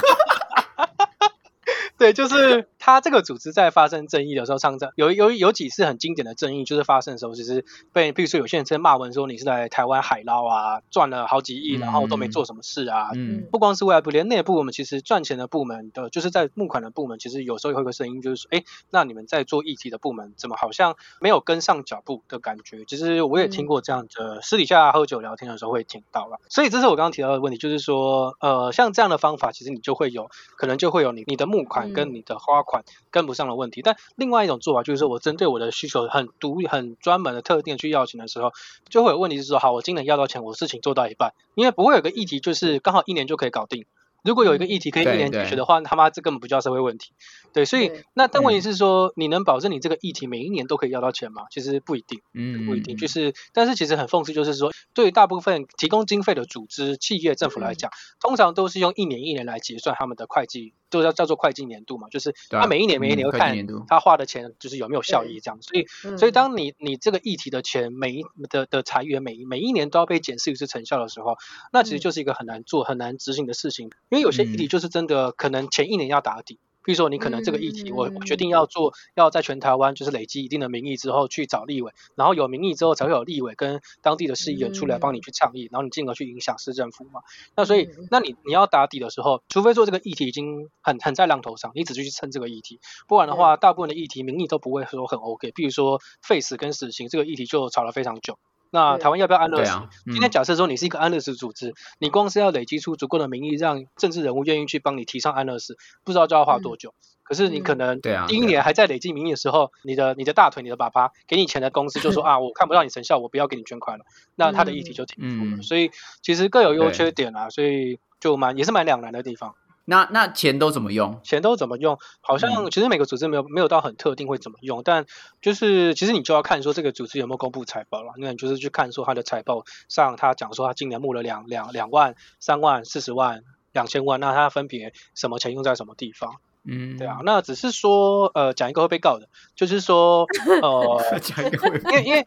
对，就是他这个组织在发生争议的时候，上阵有有有几次很经典的争议，就是发生的时候，其实被，比如说有些人在骂文说你是在台湾海捞啊，赚了好几亿，然后都没做什么事啊。嗯。不光是外部，连内部我们其实赚钱的部门的，就是在募款的部门，其实有时候也会有个声音，就是说，哎，那你们在做议题的部门，怎么好像没有跟上脚步的感觉？其实我也听过这样的，私底下喝酒聊天的时候会听到了。所以这是我刚刚提到的问题，就是说，呃，像这样的方法，其实你就会有可能就会有你你的募款。跟你的花款跟不上的问题，但另外一种做法就是说我针对我的需求很独很专门的特定去要钱的时候，就会有问题是说，好，我今年要到钱，我事情做到一半，因为不会有个议题就是刚好一年就可以搞定。如果有一个议题可以一年解决的话，他妈这根本不叫社会问题。对，所以那但问题是说，你能保证你这个议题每一年都可以要到钱吗？其实不一定，嗯，不一定。就是，但是其实很讽刺，就是说，对于大部分提供经费的组织、企业、政府来讲，通常都是用一年一年来结算他们的会计，都叫叫做会计年度嘛。就是他每一年每一年会看他花的钱就是有没有效益这样。所以，所以当你你这个议题的钱每一的的裁员每每一年都要被检视一次成效的时候，那其实就是一个很难做、很难执行的事情。因为有些议题就是真的可能前一年要打底，比如说你可能这个议题，我我决定要做，要在全台湾就是累积一定的民意之后去找立委，然后有民意之后才会有立委跟当地的市议员出来帮你去倡议，然后你进而去影响市政府嘛。那所以，那你你要打底的时候，除非说这个议题已经很很在浪头上，你只是去蹭这个议题，不然的话，大部分的议题民意都不会说很 OK。比如说废死跟死刑这个议题就吵了非常久。那台湾要不要安乐死？今天假设说你是一个安乐死组织，你光是要累积出足够的民意，让政治人物愿意去帮你提倡安乐死，不知道就要花多久。可是你可能第一年还在累积民意的时候，你的你的大腿、你的爸爸给你钱的公司就说 啊，我看不到你成效，我不要给你捐款了。那他的议题就停住了。所以其实各有优缺点啊，所以就蛮也是蛮两难的地方。那那钱都怎么用？钱都怎么用？好像其实每个组织没有没有到很特定会怎么用，但就是其实你就要看说这个组织有没有公布财报了。那你就是去看说他的财报上，他讲说他今年募了两两两万、三万、四十万、两千万，那他分别什么钱用在什么地方？嗯，对啊。那只是说呃讲一个会被告的，就是说呃 讲一个会，因为因为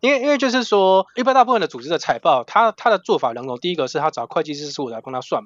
因为因为就是说一般大部分的组织的财报，他他的做法两种，第一个是他找会计师事务来帮他算。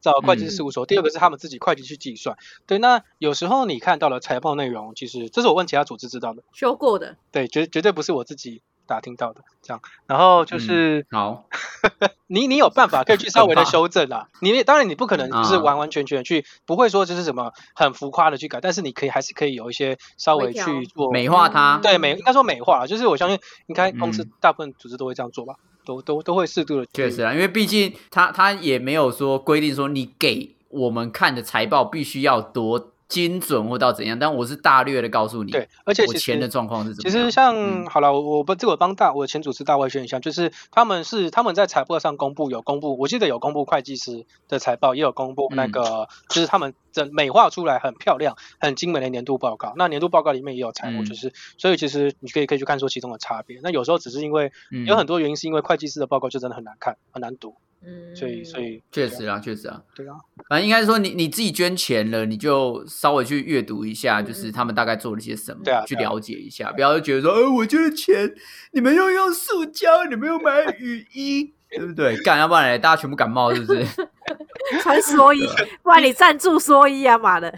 找会计师事务所，第二个是他们自己会计去计算。对，那有时候你看到了财报内容，其实这是我问其他组织知道的，修过的，对，绝绝对不是我自己。打听到的这样，然后就是好，你你有办法可以去稍微的修正啊。你当然你不可能就是完完全全去，不会说就是什么很浮夸的去改，但是你可以还是可以有一些稍微去做美化它。对美应该说美化，就是我相信应该公司大部分组织都会这样做吧，都都都会适度的。确实啊，因为毕竟他他也没有说规定说你给我们看的财报必须要多。精准或到怎样，但我是大略的告诉你，对，而且我钱的状况是怎么。其实像好了，我我不这我帮大我的前主持大外宣一下，就是他们是他们在财报上公布有公布，我记得有公布会计师的财报，也有公布那个就是他们整美化出来很漂亮、很精美的年度报告。那年度报告里面也有财务，就是所以其实你可以可以去看出其中的差别。那有时候只是因为有很多原因，是因为会计师的报告就真的很难看、很难读。嗯，所以所以确实啊，确实啊，对啊，反正应该说你你自己捐钱了，你就稍微去阅读一下，就是他们大概做了些什么，对啊，去了解一下，不要觉得说，呃，我捐的钱，你们又用塑胶，你们又买雨衣。对不对？干要不然大家全部感冒是不是？穿蓑衣，不然你赞助蓑衣啊妈的！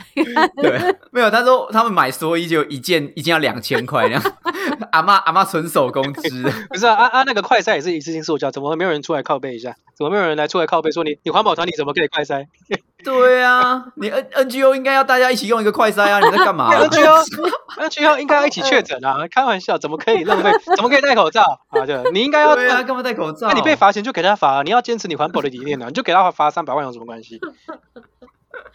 对，没有，他说他们买蓑衣就一件一件要两千块这样。阿妈阿妈纯手工织，不是啊啊啊！那个快塞也是一次性塑胶，怎么没有人出来靠背一下？怎么没有人来出来靠背说你你环保团体怎么可以快筛？对啊，你 N N G O 应该要大家一起用一个快筛啊！你在干嘛？N G O N G O 应该要一起确诊啊！开玩笑，怎么可以浪费？怎么可以戴口罩啊？对，你应该要对啊，干嘛戴口罩？那你被罚钱就给他罚，你要坚持你环保的理念呢，你就给他罚三百万有什么关系？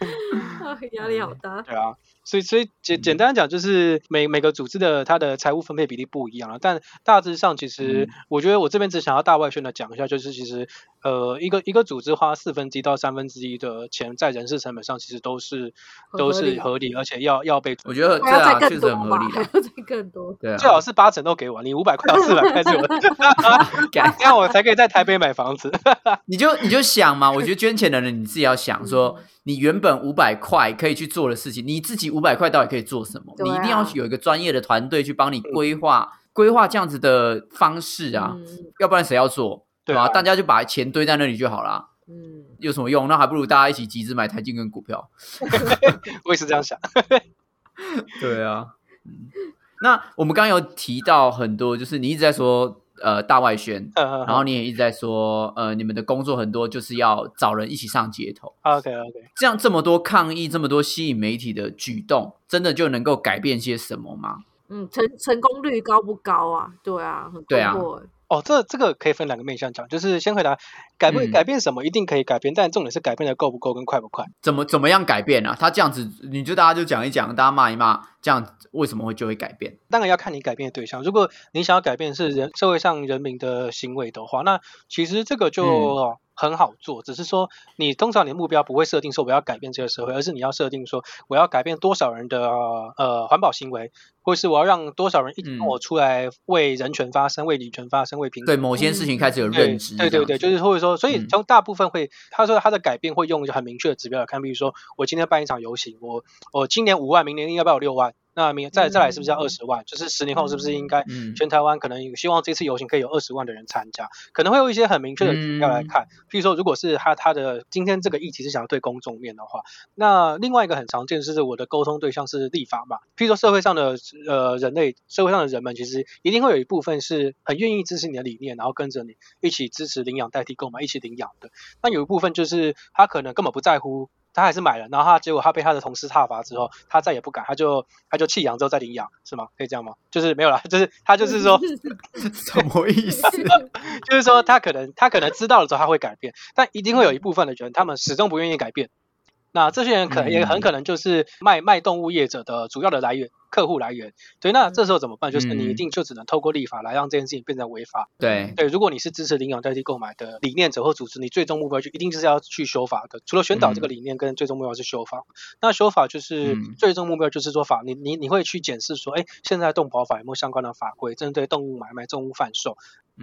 压力好大。对啊。所以，所以简简单讲，就是每每个组织的它的财务分配比例不一样了。但大致上，其实我觉得我这边只想要大外宣的讲一下，就是其实呃，一个一个组织花四分之一到三分之一的钱在人事成本上，其实都是都是合理，而且要要被我觉得这样确实很合理，还要再更多，对，最好是八成都给我，你五百块到四百块是我，这样我才可以在台北买房子。你就你就想嘛，我觉得捐钱的人你自己要想说。你原本五百块可以去做的事情，你自己五百块到底可以做什么？你一定要有一个专业的团队去帮你规划规划这样子的方式啊，要不然谁要做？对吧？大家就把钱堆在那里就好了。嗯，有什么用？那还不如大家一起集资买台金跟股票。我也是这样想。对啊，嗯，那我们刚刚有提到很多，就是你一直在说。呃，大外宣，然后你也一直在说，呃，你们的工作很多就是要找人一起上街头。OK OK，这样这么多抗议，这么多吸引媒体的举动，真的就能够改变些什么吗？嗯，成成功率高不高啊？对啊，对啊。哦，这这个可以分两个面向讲，就是先回答改变改变什么，一定可以改变，但重点是改变的够不够跟快不快。怎么怎么样改变啊？他这样子，你就大家就讲一讲，大家骂一骂，这样为什么会就会改变？当然要看你改变的对象。如果你想要改变是人社会上人民的行为的话，那其实这个就。很好做，只是说你通常你的目标不会设定说我要改变这个社会，而是你要设定说我要改变多少人的呃环保行为，或是我要让多少人一跟我出来为人权发声、为女权发声、为平对某些事情开始有认知。对对对，就是或者说，所以从大部分会他说他的改变会用很明确的指标来看，比如说我今天办一场游行，我我今年五万，明年应该有六万。那明再再来是不是要二十万？就是十年后是不是应该全台湾可能希望这次游行可以有二十万的人参加？可能会有一些很明确的指标来看。譬如说，如果是他他的今天这个议题是想要对公众面的话，那另外一个很常见是我的沟通对象是立法嘛。譬如说社会上的呃人类，社会上的人们其实一定会有一部分是很愿意支持你的理念，然后跟着你一起支持领养代替购买，一起领养的。那有一部分就是他可能根本不在乎。他还是买了，然后他结果他被他的同事挞伐之后，他再也不敢，他就他就弃养之后再领养，是吗？可以这样吗？就是没有了，就是他就是说 什么意思？就是说他可能他可能知道了之后他会改变，但一定会有一部分的人，他们始终不愿意改变。那这些人可能也很可能就是卖卖动物业者的主要的来源。客户来源，对，那这时候怎么办？就是你一定就只能透过立法来让这件事情变成违法。对对，如果你是支持领养代替购买的理念者或组织，你最终目标就一定就是要去修法的。除了宣导这个理念，跟最终目标是修法。那修法就是最终目标就是说法，你你你会去检视说，哎，现在动保法有没有相关的法规针对动物买卖、动物贩售？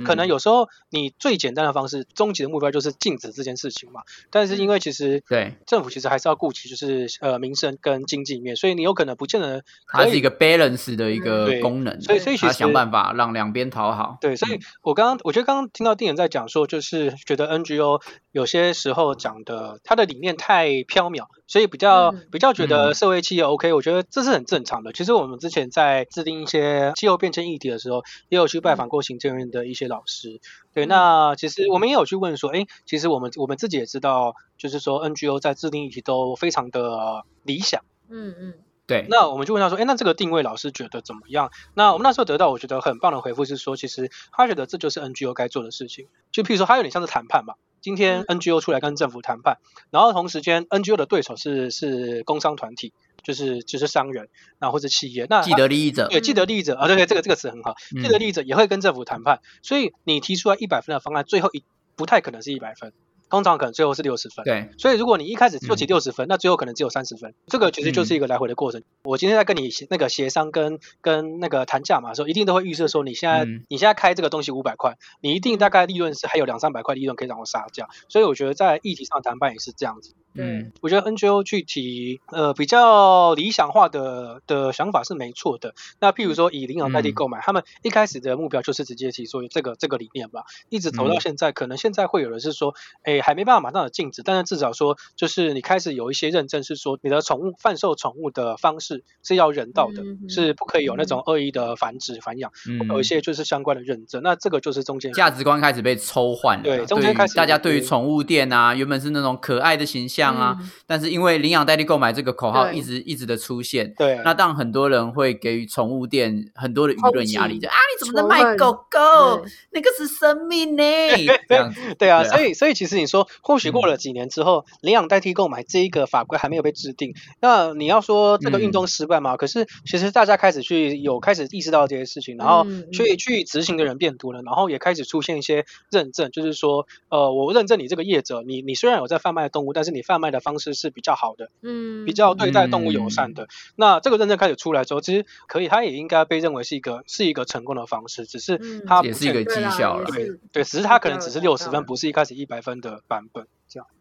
可能有时候你最简单的方式，终极的目标就是禁止这件事情嘛。但是因为其实对政府其实还是要顾及就是呃民生跟经济面，所以你有可能不见得可以。是一个 balance 的一个功能，所以所以他想办法让两边讨好。对，所以我刚刚我觉得刚刚听到电影在讲说，就是觉得 NGO 有些时候讲的他的理念太飘渺，所以比较比较觉得社会企业 OK，我觉得这是很正常的。其实我们之前在制定一些气候变迁议题的时候，也有去拜访过行政院的一些老师。对，那其实我们也有去问说，哎，其实我们我们自己也知道，就是说 NGO 在制定议题都非常的理想。嗯嗯。对，那我们就问他说，哎，那这个定位老师觉得怎么样？那我们那时候得到我觉得很棒的回复是说，其实他觉得这就是 NGO 该做的事情。就譬如说，他有点像是谈判嘛。今天 NGO 出来跟政府谈判，然后同时间 NGO 的对手是是工商团体，就是就是商人，然后或者企业。那既得利益者，对既得利益者啊，对对，这个这个词很好，既得利益者也会跟政府谈判。所以你提出来一百分的方案，最后一不太可能是一百分。通常可能最后是六十分，对，所以如果你一开始做起六十分，那最后可能只有三十分，这个其实就是一个来回的过程。我今天在跟你那个协商跟跟那个谈价嘛的时候，一定都会预设说你现在你现在开这个东西五百块，你一定大概利润是还有两三百块利润可以让我杀价，所以我觉得在议题上谈判也是这样子。嗯，我觉得 NGO 具体呃比较理想化的的想法是没错的。那譬如说以领养代替购买，他们一开始的目标就是直接提出这个这个理念吧，一直投到现在，可能现在会有人是说，哎，还没办法马上的禁止，但是至少说就是你开始有一些认证是说你的宠物贩售宠物的方式是要人道的，是不可以有那种恶意的繁殖繁养，有一些就是相关的认证。那这个就是中间价值观开始被抽换了，对，中间开始大家对于宠物店啊，原本是那种可爱的形象。样啊，但是因为领养代替购买这个口号一直一直的出现，对，那当很多人会给予宠物店很多的舆论压力，就啊，你怎么能卖狗狗？那个是生命呢？对啊，所以所以其实你说，或许过了几年之后，领养代替购买这一个法规还没有被制定，那你要说这个运动失败嘛？可是其实大家开始去有开始意识到这些事情，然后去去执行的人变多了，然后也开始出现一些认证，就是说，呃，我认证你这个业者，你你虽然有在贩卖动物，但是你贩贩卖的方式是比较好的，嗯，比较对待动物友善的。那这个认证开始出来之后，其实可以，它也应该被认为是一个是一个成功的方式，只是它也是一个绩效了，对对，只是它可能只是六十分，不是一开始一百分的版本。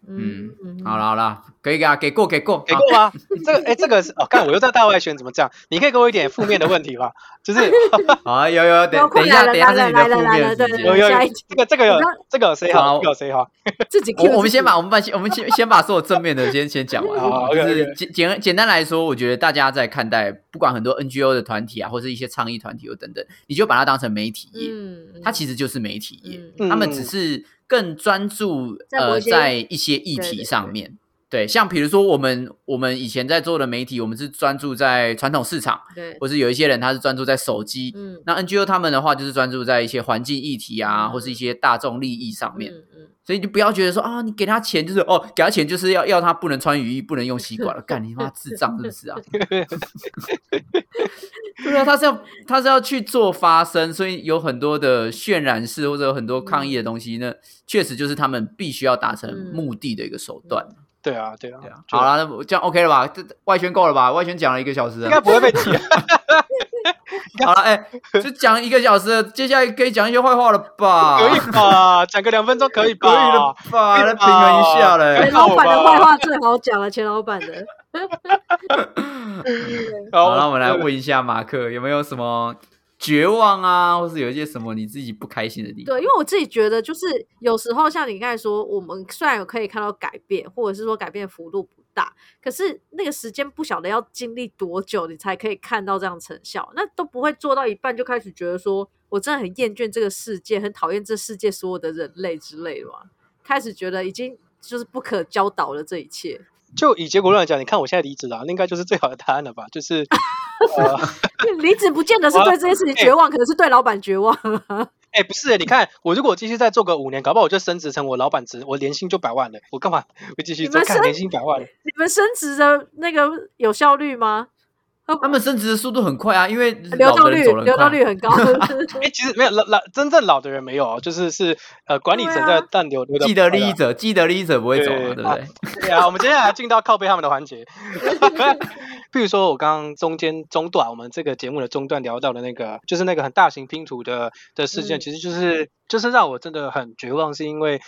嗯，好了好了，可以给啊，给过给过给过吗？这个哎，这个是哦，看我又在大外宣，怎么这样？你可以给我一点负面的问题吗？就是 啊，有有，等等一下，等一下是你的负面，有有这个这个有这个谁好？有谁好？自己我我们先把我们把我们先先把所有正面的先先讲完。就是简简简单来说，我觉得大家在看待不管很多 NGO 的团体啊，或是一些倡议团体或等等，你就把它当成媒体业，它其实就是媒体业，他们只是。更专注呃，在一些议题上面，对，像比如说我们我们以前在做的媒体，我们是专注在传统市场，对，或是有一些人他是专注在手机，嗯，那 NGO 他们的话就是专注在一些环境议题啊，或是一些大众利益上面，嗯嗯，所以就不要觉得说啊，你给他钱就是哦，给他钱就是要要他不能穿雨衣，不能用吸管了，干你妈智障是不是啊？对啊，他是要他是要去做发声，所以有很多的渲染式或者有很多抗议的东西呢，确实就是他们必须要达成目的的一个手段。对啊，对啊，对啊。好了，那这样 OK 了吧？这外圈够了吧？外圈讲了一个小时，应该不会被挤。好了，哎，就讲一个小时，接下来可以讲一些坏话了吧？可以吧？讲个两分钟可以吧？可以了吧？来平衡一下嘞。钱老板的坏话最好讲了，钱老板的。好，那我们来问一下马克，有没有什么？绝望啊，或是有一些什么你自己不开心的地方？对，因为我自己觉得，就是有时候像你刚才说，我们虽然有可以看到改变，或者是说改变幅度不大，可是那个时间不晓得要经历多久，你才可以看到这样成效。那都不会做到一半就开始觉得说，我真的很厌倦这个世界，很讨厌这世界所有的人类之类的嘛。开始觉得已经就是不可教导了这一切。就以结果论来讲，你看我现在离职了，那应该就是最好的答案了吧？就是 离职不见得是对这件事情绝望，可能是对老板绝望。哎，不是，你看我如果继续再做个五年，搞不好我就升职成我老板职，我年薪就百万了。我干嘛会继续做？看年薪百万，你们升职的那个有效率吗？他们升职的速度很快啊，因为流动率流动率很高。哎，其实没有老老真正老的人没有，就是是呃管理层在但流流既得利益者，既得利益者不会走，对不对？对啊，我们接下来进到靠背他们的环节。譬如说，我刚刚中间中断，我们这个节目的中段聊到的那个，就是那个很大型拼图的的事件，其实就是就是让我真的很绝望，是因为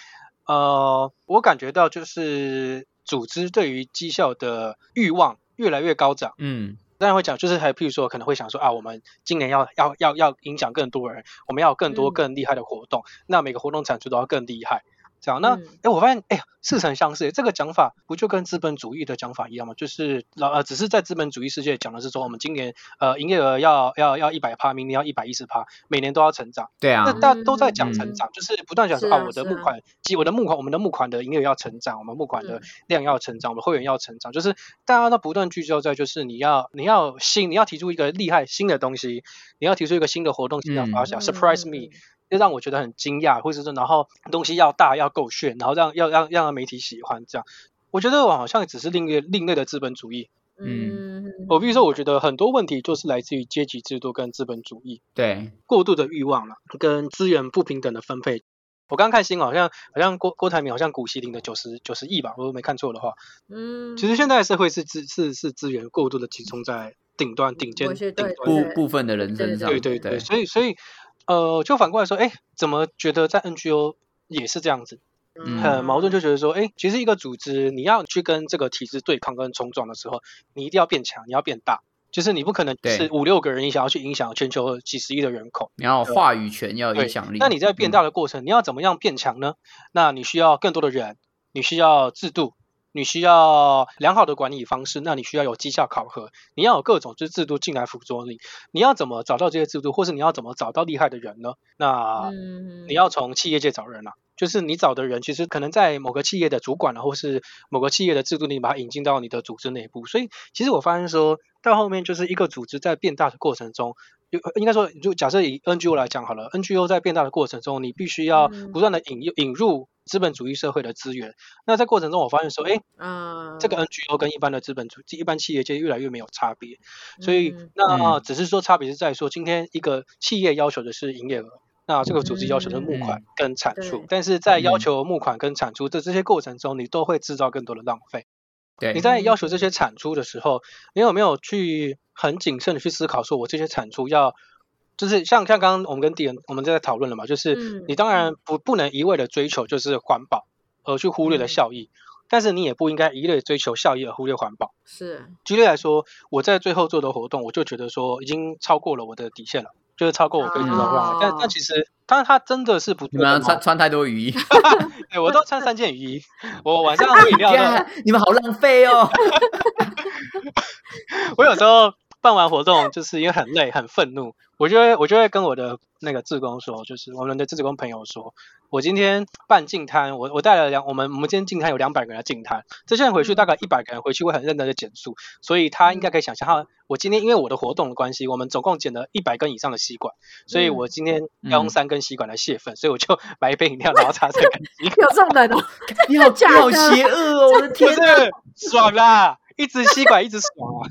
呃，我感觉到就是组织对于绩效的欲望越来越高涨。嗯。当然会讲，就是还譬如说可能会想说啊，我们今年要要要要影响更多人，我们要有更多更厉害的活动，那每个活动产出都要更厉害。这样，那哎，我发现哎呀，似曾相识。这个讲法不就跟资本主义的讲法一样吗？就是老呃，只是在资本主义世界讲的是说，我们今年呃营业额要要要一百趴，明年要一百一十趴，每年都要成长。对啊，那大家都在讲成长，就是不断讲说啊，我的募款，即我的募款，我们的募款的营业额要成长，我们募款的量要成长，我们会员要成长，就是大家都不断聚焦在就是你要你要新，你要提出一个厉害新的东西，你要提出一个新的活动，新的发想，surprise me。就让我觉得很惊讶，或者是然后东西要大要够炫，然后让要让让媒体喜欢这样，我觉得我好像只是另一另类的资本主义。嗯，我比如说，我觉得很多问题就是来自于阶级制度跟资本主义，对过度的欲望了，跟资源不平等的分配。我刚看新闻，好像好像郭郭台铭好像股息领的九十九十亿吧，我没看错的话。嗯，其实现在社会是资是是资源过度的集中在顶端顶尖顶端部部分的人身上。对对对，所以所以。呃，就反过来说，哎，怎么觉得在 NGO 也是这样子，很矛盾？就觉得说，哎，其实一个组织你要去跟这个体制对抗跟冲撞的时候，你一定要变强，你要变大，就是你不可能是五六个人，你想要去影响全球几十亿的人口，你要话语权，要影响力。那你在变大的过程，你要怎么样变强呢？那你需要更多的人，你需要制度。你需要良好的管理方式，那你需要有绩效考核，你要有各种就是制度进来辅助你。你要怎么找到这些制度，或是你要怎么找到厉害的人呢？那你要从企业界找人啊，就是你找的人其实可能在某个企业的主管啊，或是某个企业的制度里把它引进到你的组织内部。所以其实我发现说到后面就是一个组织在变大的过程中。应该说，就假设以 NGO 来讲好了，NGO 在变大的过程中，你必须要不断的引引入资本主义社会的资源。那在过程中，我发现说，哎，这个 NGO 跟一般的资本主一般企业界越来越没有差别。所以，那只是说差别是在说，今天一个企业要求的是营业额，那这个组织要求的募款跟产出。但是在要求募款跟产出的这些过程中，你都会制造更多的浪费。对，你在要求这些产出的时候，你有没有去？很谨慎的去思考，说我这些产出要，就是像像刚刚我们跟敌人我们在讨论了嘛，就是你当然不不能一味的追求就是环保，而去忽略了效益，但是你也不应该一味追求效益而忽略环保。是，举例来说，我在最后做的活动，我就觉得说已经超过了我的底线了，就是超过我可以做到的。但但其实，当然它真的是不，你们穿穿太多雨衣，对我都穿三件雨衣，我晚上喝饮料的，你们好浪费哦。我有时候。办完活动 就是因为很累很愤怒，我就会我就会跟我的那个志工说，就是我们的志工朋友说，我今天办净摊，我我带了两我们我们今天净摊有两百个人净摊，这些人回去大概一百个人回去会很认真的减速，所以他应该可以想象，哈，我今天因为我的活动的关系，我们总共捡了一百根以上的吸管，所以我今天要用三根吸管来泄愤，所以我就买一杯饮料然后插这根吸管，有这么的？你好你好邪恶哦！我的天哪，爽啦！一直吸管一直爽啊！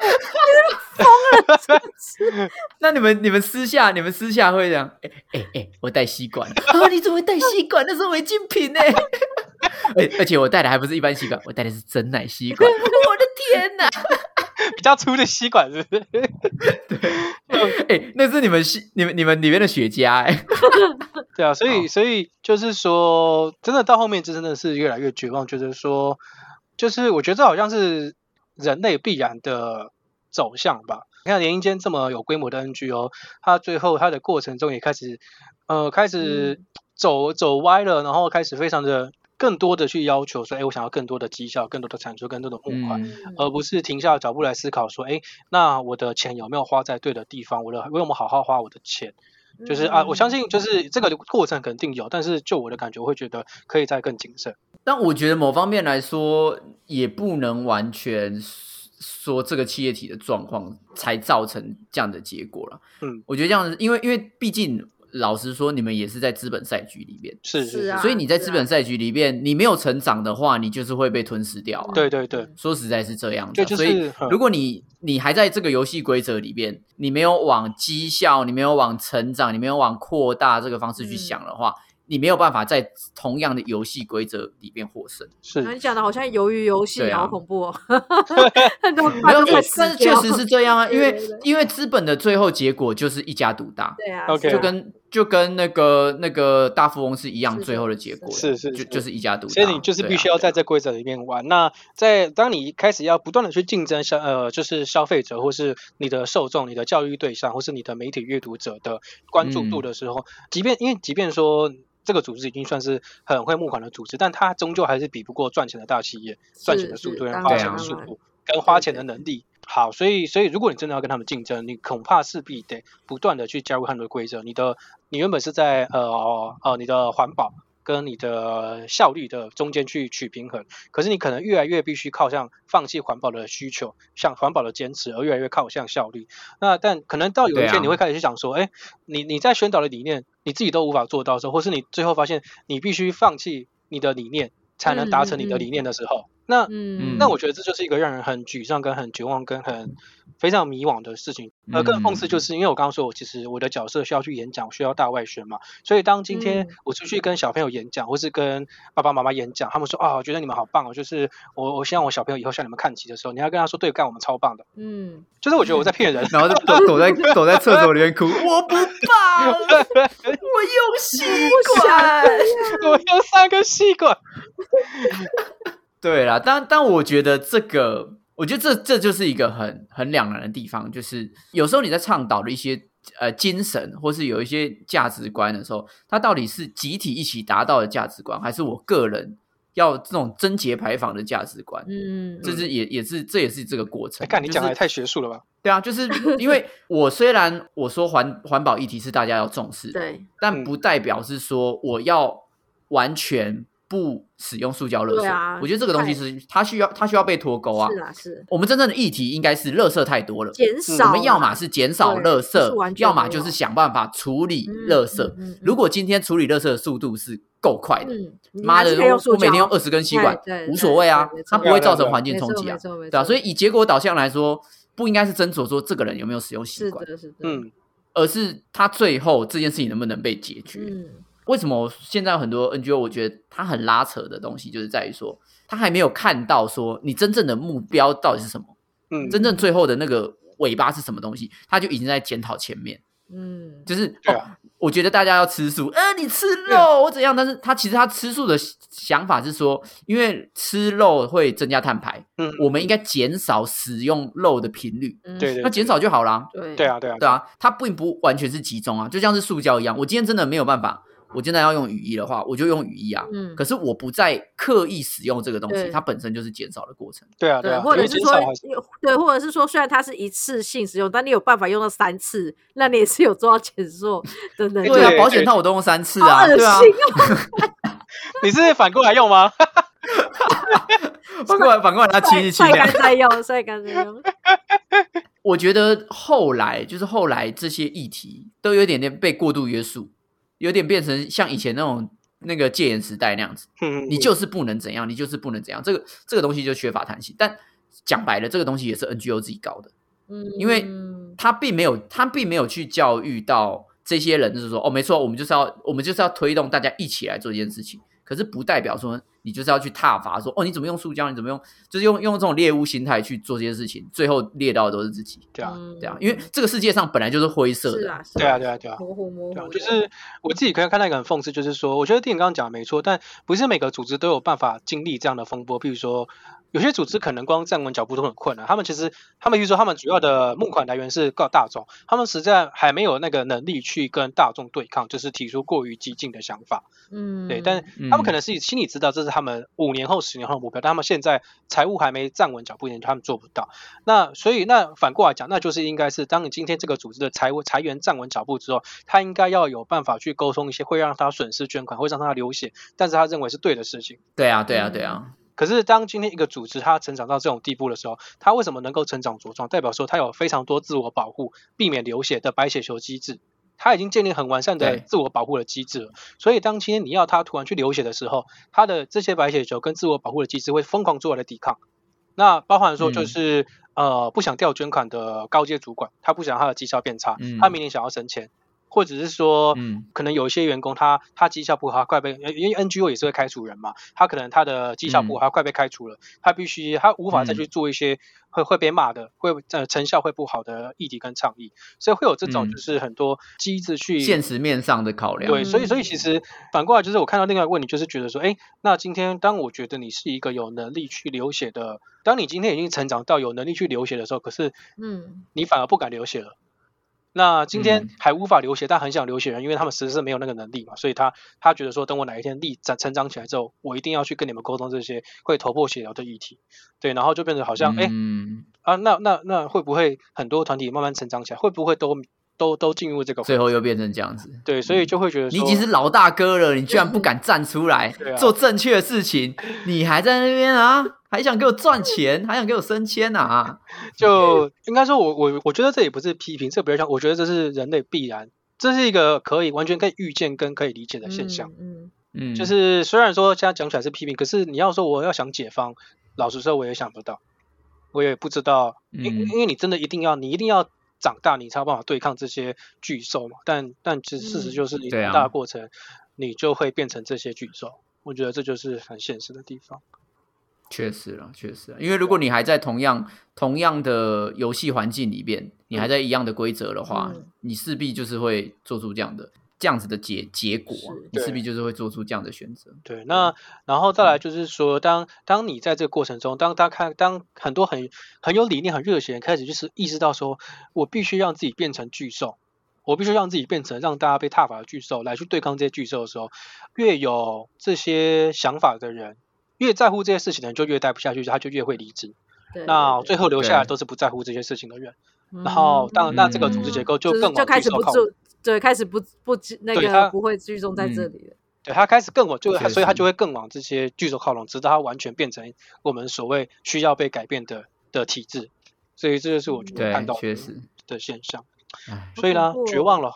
疯了！那你们你们私下你们私下会这样？哎哎哎，我带吸管 啊！你怎么会带吸管？那是违禁品呢！而而且我带的还不是一般吸管，我带的是真奶吸管！我的天哪！比较粗的吸管是不是？对，哎，那是你们吸你们你们里面的雪茄哎。对啊，所以所以就是说，真的到后面就真的是越来越绝望，觉得说，就是我觉得这好像是。人类必然的走向吧。你看，联姻间这么有规模的 NGO，它最后它的过程中也开始，呃，开始走走歪了，然后开始非常的更多的去要求说，哎，我想要更多的绩效、更多的产出、更多的募款，而不是停下脚步来思考说，哎，那我的钱有没有花在对的地方？我的为什么好好花我的钱？就是啊，我相信就是这个过程肯定有，但是就我的感觉，我会觉得可以再更谨慎。但我觉得某方面来说，也不能完全说这个企业体的状况才造成这样的结果了。嗯，我觉得这样子，因为因为毕竟。老实说，你们也是在资本赛局里面，是是啊，所以你在资本赛局里面，你没有成长的话，你就是会被吞噬掉。啊对对对，说实在是这样的。所以，如果你你还在这个游戏规则里边，你没有往绩效，你没有往成长，你没有往扩大这个方式去想的话。你没有办法在同样的游戏规则里边获胜。是，你讲的好像鱿鱼游戏，好恐怖哦。没有，但是确实是这样啊，因为因为资本的最后结果就是一家独大。对啊，就跟就跟那个那个大富翁是一样，最后的结果是是就就是一家独大，所以你就是必须要在这规则里面玩。那在当你开始要不断的去竞争消呃，就是消费者或是你的受众、你的教育对象或是你的媒体阅读者的关注度的时候，即便因为即便说这个组织已经算是很会募款的组织，但它终究还是比不过赚钱的大企业赚钱的速度、花钱的速度跟花钱的能力。好，所以所以如果你真的要跟他们竞争，你恐怕势必得不断的去加入他们的规则。你的你原本是在呃呃你的环保跟你的效率的中间去取平衡，可是你可能越来越必须靠向放弃环保的需求，向环保的坚持，而越来越靠向效率。那但可能到有一天你会开始去想说，哎，你你在宣导的理念你自己都无法做到的时候，或是你最后发现你必须放弃你的理念才能达成你的理念的时候。那嗯，那我觉得这就是一个让人很沮丧、跟很绝望、跟很非常迷惘的事情。而更讽刺就是，因为我刚刚说我其实我的角色需要去演讲，需要大外宣嘛，所以当今天我出去跟小朋友演讲，或是跟爸爸妈妈演讲，他们说啊，我觉得你们好棒哦，就是我我希望我小朋友以后向你们看齐的时候，你要跟他说，对，干我们超棒的。嗯，就是我觉得我在骗人，然后就躲躲在躲在厕所里面哭，我不 棒，我用吸管，我用三个吸管。对啦，但但我觉得这个，我觉得这这就是一个很很两难的地方，就是有时候你在倡导的一些呃精神，或是有一些价值观的时候，它到底是集体一起达到的价值观，还是我个人要这种贞节牌坊的价值观？嗯，这是也也是这也是这个过程。看你讲的太学术了吧？对啊，就是 因为我虽然我说环环保议题是大家要重视，对，但不代表是说我要完全。不使用塑胶垃圾，我觉得这个东西是它需要它需要被脱钩啊。是啊，是。我们真正的议题应该是垃圾太多了，减少。我们要么是减少垃圾，要么就是想办法处理垃圾。如果今天处理垃圾的速度是够快的，妈的，我每天用二十根吸管，无所谓啊，它不会造成环境冲击啊，对啊。所以以结果导向来说，不应该是斟酌说这个人有没有使用习惯，嗯，而是他最后这件事情能不能被解决。为什么现在有很多 NGO？我觉得它很拉扯的东西，就是在于说，他还没有看到说你真正的目标到底是什么，嗯，真正最后的那个尾巴是什么东西，他就已经在检讨前面，嗯，就是哦，我觉得大家要吃素，呃，你吃肉我怎样？但是他其实他吃素的想法是说，因为吃肉会增加碳排，嗯，我们应该减少使用肉的频率，对，那减少就好啦。对，对啊，对啊，对啊，它并不完全是集中啊，就像是塑胶一样，我今天真的没有办法。我现在要用雨衣的话，我就用雨衣啊。嗯。可是我不再刻意使用这个东西，它本身就是减少的过程。对啊，对啊。或者是说，对，或者是说，虽然它是一次性使用，但你有办法用到三次，那你也是有做到减弱的能力。对啊，保险套我都用三次啊。对啊。你是反过来用吗？反过来，反过来，它清一清。晒干再用，晒干再用。我觉得后来就是后来这些议题都有点点被过度约束。有点变成像以前那种那个戒严时代那样子，你就是不能怎样，你就是不能怎样，这个这个东西就缺乏弹性。但讲白了，这个东西也是 NGO 自己搞的，嗯，因为他并没有他并没有去教育到这些人，就是说，哦，没错，我们就是要我们就是要推动大家一起来做一件事情。可是不代表说你就是要去挞伐说哦你怎么用塑胶你怎么用就是用用这种猎物心态去做这些事情，最后猎到的都是自己，对啊，对啊，因为这个世界上本来就是灰色的，对啊，对啊，对啊，模糊模糊，就是我自己可以看到一个很讽刺，就是说，我觉得电影刚刚讲的没错，但不是每个组织都有办法经历这样的风波，比如说。有些组织可能光站稳脚步都很困难，他们其实他们比如说他们主要的募款来源是告大众，他们实在还没有那个能力去跟大众对抗，就是提出过于激进的想法。嗯，对，但他们可能是心里知道这是他们五年后、十年后的目标，但他们现在财务还没站稳脚步，他们做不到。那所以那反过来讲，那就是应该是当你今天这个组织的财务财源站稳脚步之后，他应该要有办法去沟通一些会让他损失捐款，会让他流血，但是他认为是对的事情。对啊，对啊，对啊。可是，当今天一个组织它成长到这种地步的时候，它为什么能够成长茁壮？代表说它有非常多自我保护、避免流血的白血球机制，它已经建立很完善的自我保护的机制了。所以，当今天你要它突然去流血的时候，它的这些白血球跟自我保护的机制会疯狂做来抵抗。那包含说，就是呃，不想掉捐款的高阶主管，他不想他的绩效变差，他明年想要升迁。或者是说，嗯，可能有一些员工他他绩效不好，快被因为 NGO 也是会开除人嘛，他可能他的绩效不好，他快被开除了，他必须他无法再去做一些会会被骂的，会呃成效会不好的议题跟倡议，所以会有这种就是很多机制去现实面上的考量。对，所以所以其实反过来就是我看到另外一个问题，就是觉得说，哎，那今天当我觉得你是一个有能力去流血的，当你今天已经成长到有能力去流血的时候，可是嗯，你反而不敢流血了。那今天还无法留学，但很想留学人，因为他们实在是没有那个能力嘛，所以他他觉得说，等我哪一天立长成长起来之后，我一定要去跟你们沟通这些会头破血流的议题，对，然后就变成好像，哎，啊，那那那会不会很多团体慢慢成长起来，会不会都？都都进入这个，最后又变成这样子。对，所以就会觉得你已经是老大哥了，你居然不敢站出来 做正确的事情，你还在那边啊？还想给我赚钱，还想给我升迁啊？就应该说，我我我觉得这也不是批评，这比较像，我觉得这是人类必然，这是一个可以完全可以预见跟可以理解的现象。嗯嗯，就是虽然说现在讲起来是批评，可是你要说我要想解放，老实说我也想不到，我也不知道，因因为你真的一定要，你一定要。长大你才有办法对抗这些巨兽嘛？但但其实事实就是你长大的过程，你就会变成这些巨兽。我觉得这就是很现实的地方。确实了，确实，因为如果你还在同样同样的游戏环境里边，你还在一样的规则的话，你势必就是会做出这样的。这样子的结结果，你势必就是会做出这样的选择。对，那然后再来就是说，当当你在这个过程中，当大家看，当很多很很有理念、很热血人开始就是意识到说，我必须让自己变成巨兽，我必须让自己变成让大家被踏伐的巨兽来去对抗这些巨兽的时候，越有这些想法的人，越在乎这些事情的人，就越待不下去，他就越会离职。那最后留下来都是不在乎这些事情的人。然后，当那这个组织结构就更就开始不做。对，开始不不那个不会聚众在这里了。对他开始更往就所以他就会更往这些巨兽靠拢，直到他完全变成我们所谓需要被改变的的体制。所以这就是我觉得看到的现象。所以呢，绝望了，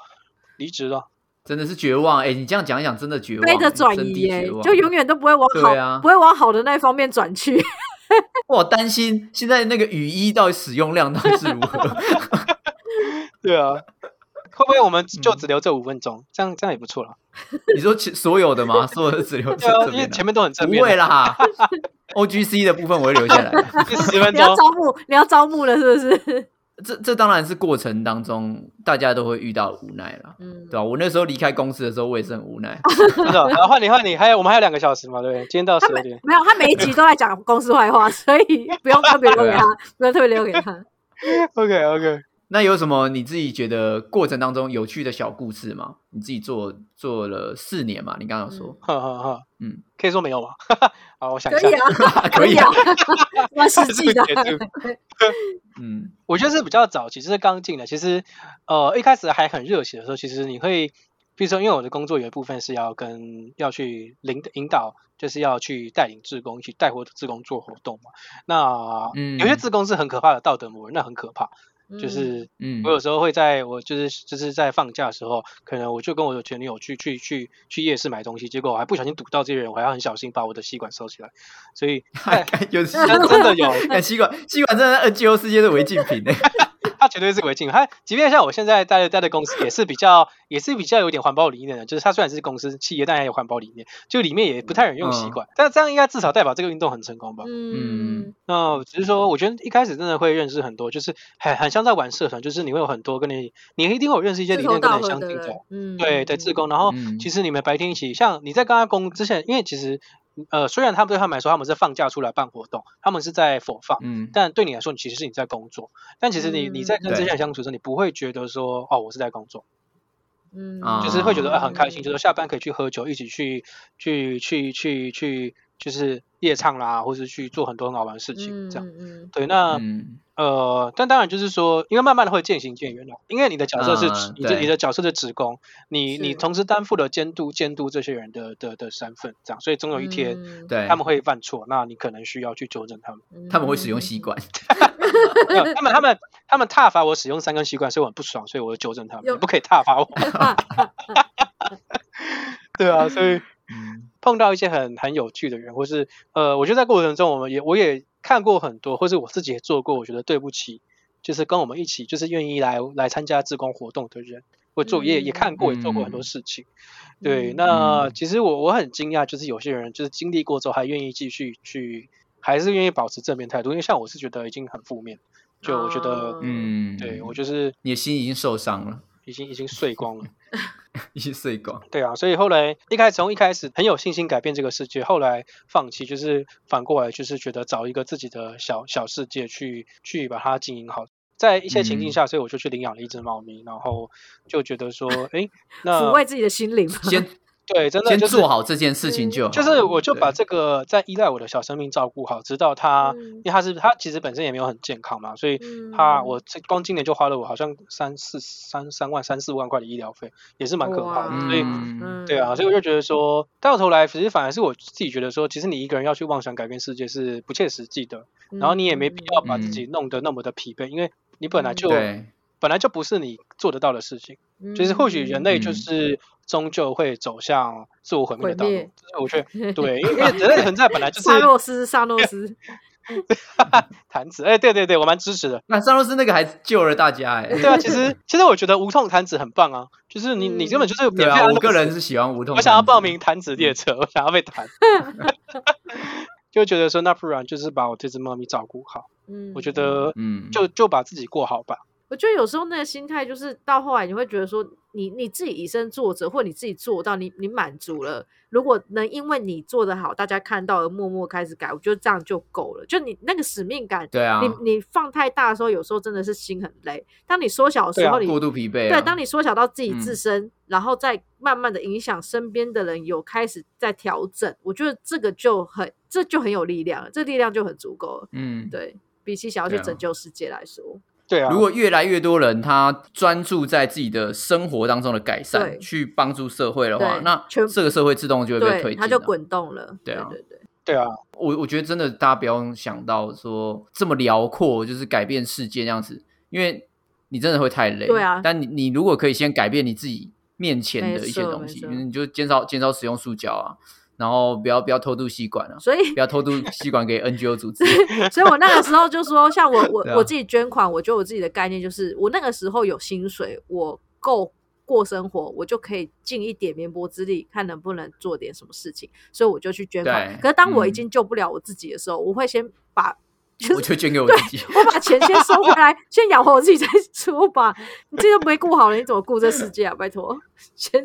离职了，真的是绝望。哎，你这样讲一讲，真的绝望。背着转移，哎，就永远都不会往好，不会往好的那方面转去。我担心现在那个雨衣到底使用量到底是如何？对啊。会不会我们就只留这五分钟？这样这样也不错了。你说所有的吗？所有的只留这？因为前面都很正面。不会啦，O G C 的部分我会留下来。十分钟。你要招募，你要招募了是不是？这这当然是过程当中大家都会遇到无奈了，嗯，对吧？我那时候离开公司的时候，我也是很无奈。真的，然后换你换你，还有我们还有两个小时嘛，对不对？今天到十二点。没有，他每一集都在讲公司坏话，所以不用特别留给他，不用特别留给他。OK OK。那有什么你自己觉得过程当中有趣的小故事吗？你自己做做了四年嘛？你刚刚说，哈哈哈，嗯，可以说没有吗？好，我想一下，可以啊，可以啊，我实际的，嗯，我觉得是比较早，其实是刚进的。其实，呃，一开始还很热血的时候，其实你会，比如说，因为我的工作有一部分是要跟要去领引导，就是要去带领志工，一起带活志工做活动嘛。那，嗯，有些志工是很可怕的道德魔人，那很可怕。就是，嗯，我有时候会在我就是就是在放假的时候，可能我就跟我的前女友去去去去夜市买东西，结果我还不小心堵到这些人，我还要很小心把我的吸管收起来。所以 有真的有 吸管，吸管真的 N G O 世界的违禁品呢。它绝对是违禁。它即便像我现在待的待的公司，也是比较也是比较有点环保理念的。就是它虽然是公司企业，但也有环保理念。就里面也不太人用吸管，但这样应该至少代表这个运动很成功吧？嗯。那只是说，我觉得一开始真的会认识很多，就是很很像在玩社团，就是你会有很多跟你，你一定会有认识一些理念跟你相近的，嗯，对对，志工。然后其实你们白天一起，像你在刚刚工之前，因为其实。呃，虽然他们对他们来说，他们是放假出来办活动，他们是在否放，嗯，但对你来说，你其实是你在工作。但其实你你在跟这些人相处的时候，你不会觉得说，哦，我是在工作，嗯，就是会觉得很开心，就是下班可以去喝酒，一起去去去去去，就是夜唱啦，或是去做很多很好玩的事情，这样，对，那。呃，但当然就是说，因为慢慢的会渐行渐远了。因为你的角色是你的你的角色的职工，你你同时担负了监督监督这些人的的的身份，这样，所以总有一天，对，他们会犯错，那你可能需要去纠正他们。他们会使用吸管，他们他们他们踏伐我使用三根吸管，所以我很不爽，所以我就纠正他们，你不可以踏伐我。对啊，所以碰到一些很很有趣的人，或是呃，我觉得在过程中，我们也我也。看过很多，或是我自己也做过，我觉得对不起，就是跟我们一起，就是愿意来来参加志工活动的人，我做也也看过，也做过很多事情。对，那其实我我很惊讶，就是有些人就是经历过之后还愿意继续去，还是愿意保持正面态度。因为像我是觉得已经很负面，就我觉得，嗯，对我就是你的心已经受伤了，已经已经碎光了，已经碎光。对啊，所以后来一开始从一开始很有信心改变这个世界，后来放弃，就是反过来就是觉得找一个自己的小小世界去去把它经营好。在一些情境下，所以我就去领养了一只猫咪，然后就觉得说，哎，那抚慰自己的心灵。先对，真的先做好这件事情就好就是，我就把这个在依赖我的小生命照顾好，直到他，因为他是他其实本身也没有很健康嘛，所以他我这光今年就花了我好像三四三三万三四万块的医疗费，也是蛮可怕的。所以对啊，所以我就觉得说，到头来其实反而是我自己觉得说，其实你一个人要去妄想改变世界是不切实际的，然后你也没必要把自己弄得那么的疲惫，因为。你本来就本来就不是你做得到的事情，就是或许人类就是终究会走向自我毁灭的道路。就是我觉得 对，因为人类存在本来就是萨诺斯，萨诺斯，弹子，哎，对对对，我蛮支持的。那萨诺斯那个还救了大家，哎，对啊，其实 其实我觉得无痛弹子很棒啊，就是你你根本就是免费。我个人是喜欢无痛，我想要报名弹子列车，我想要被弹，就觉得说那不然就是把我这只猫咪照顾好。嗯，我觉得，嗯，就就把自己过好吧。我觉得有时候那个心态就是到后来你会觉得说，你你自己以身作则，或你自己做到，你你满足了。如果能因为你做得好，大家看到而默默开始改，我觉得这样就够了。就你那个使命感，对啊，你你放太大的时候，有时候真的是心很累。当你缩小的时候，你过度疲惫。对，当你缩小到自己自身，然后再慢慢的影响身边的人，有开始在调整，我觉得这个就很，这就很有力量，这力量就很足够了。嗯，对。比起想要去拯救世界来说，对啊。如果越来越多人他专注在自己的生活当中的改善，去帮助社会的话，那这个社会自动就会被推进，它就滚动了。对啊，对对对啊。我我觉得真的，大家不要想到说这么辽阔，就是改变世界这样子，因为你真的会太累。对啊。但你你如果可以先改变你自己面前的一些东西，你就减少减少使用塑胶啊。然后不要不要偷渡吸管了，所以不要偷渡吸管给 NGO 组织。所以我那个时候就说，像我我我自己捐款，我觉得我自己的概念就是，我那个时候有薪水，我够过生活，我就可以尽一点绵薄之力，看能不能做点什么事情，所以我就去捐款。可是当我已经救不了我自己的时候，我会先把。我就捐给我自己，我把钱先收回来，先养活我自己再说吧。你这都没顾好了，你怎么顾这世界啊？拜托，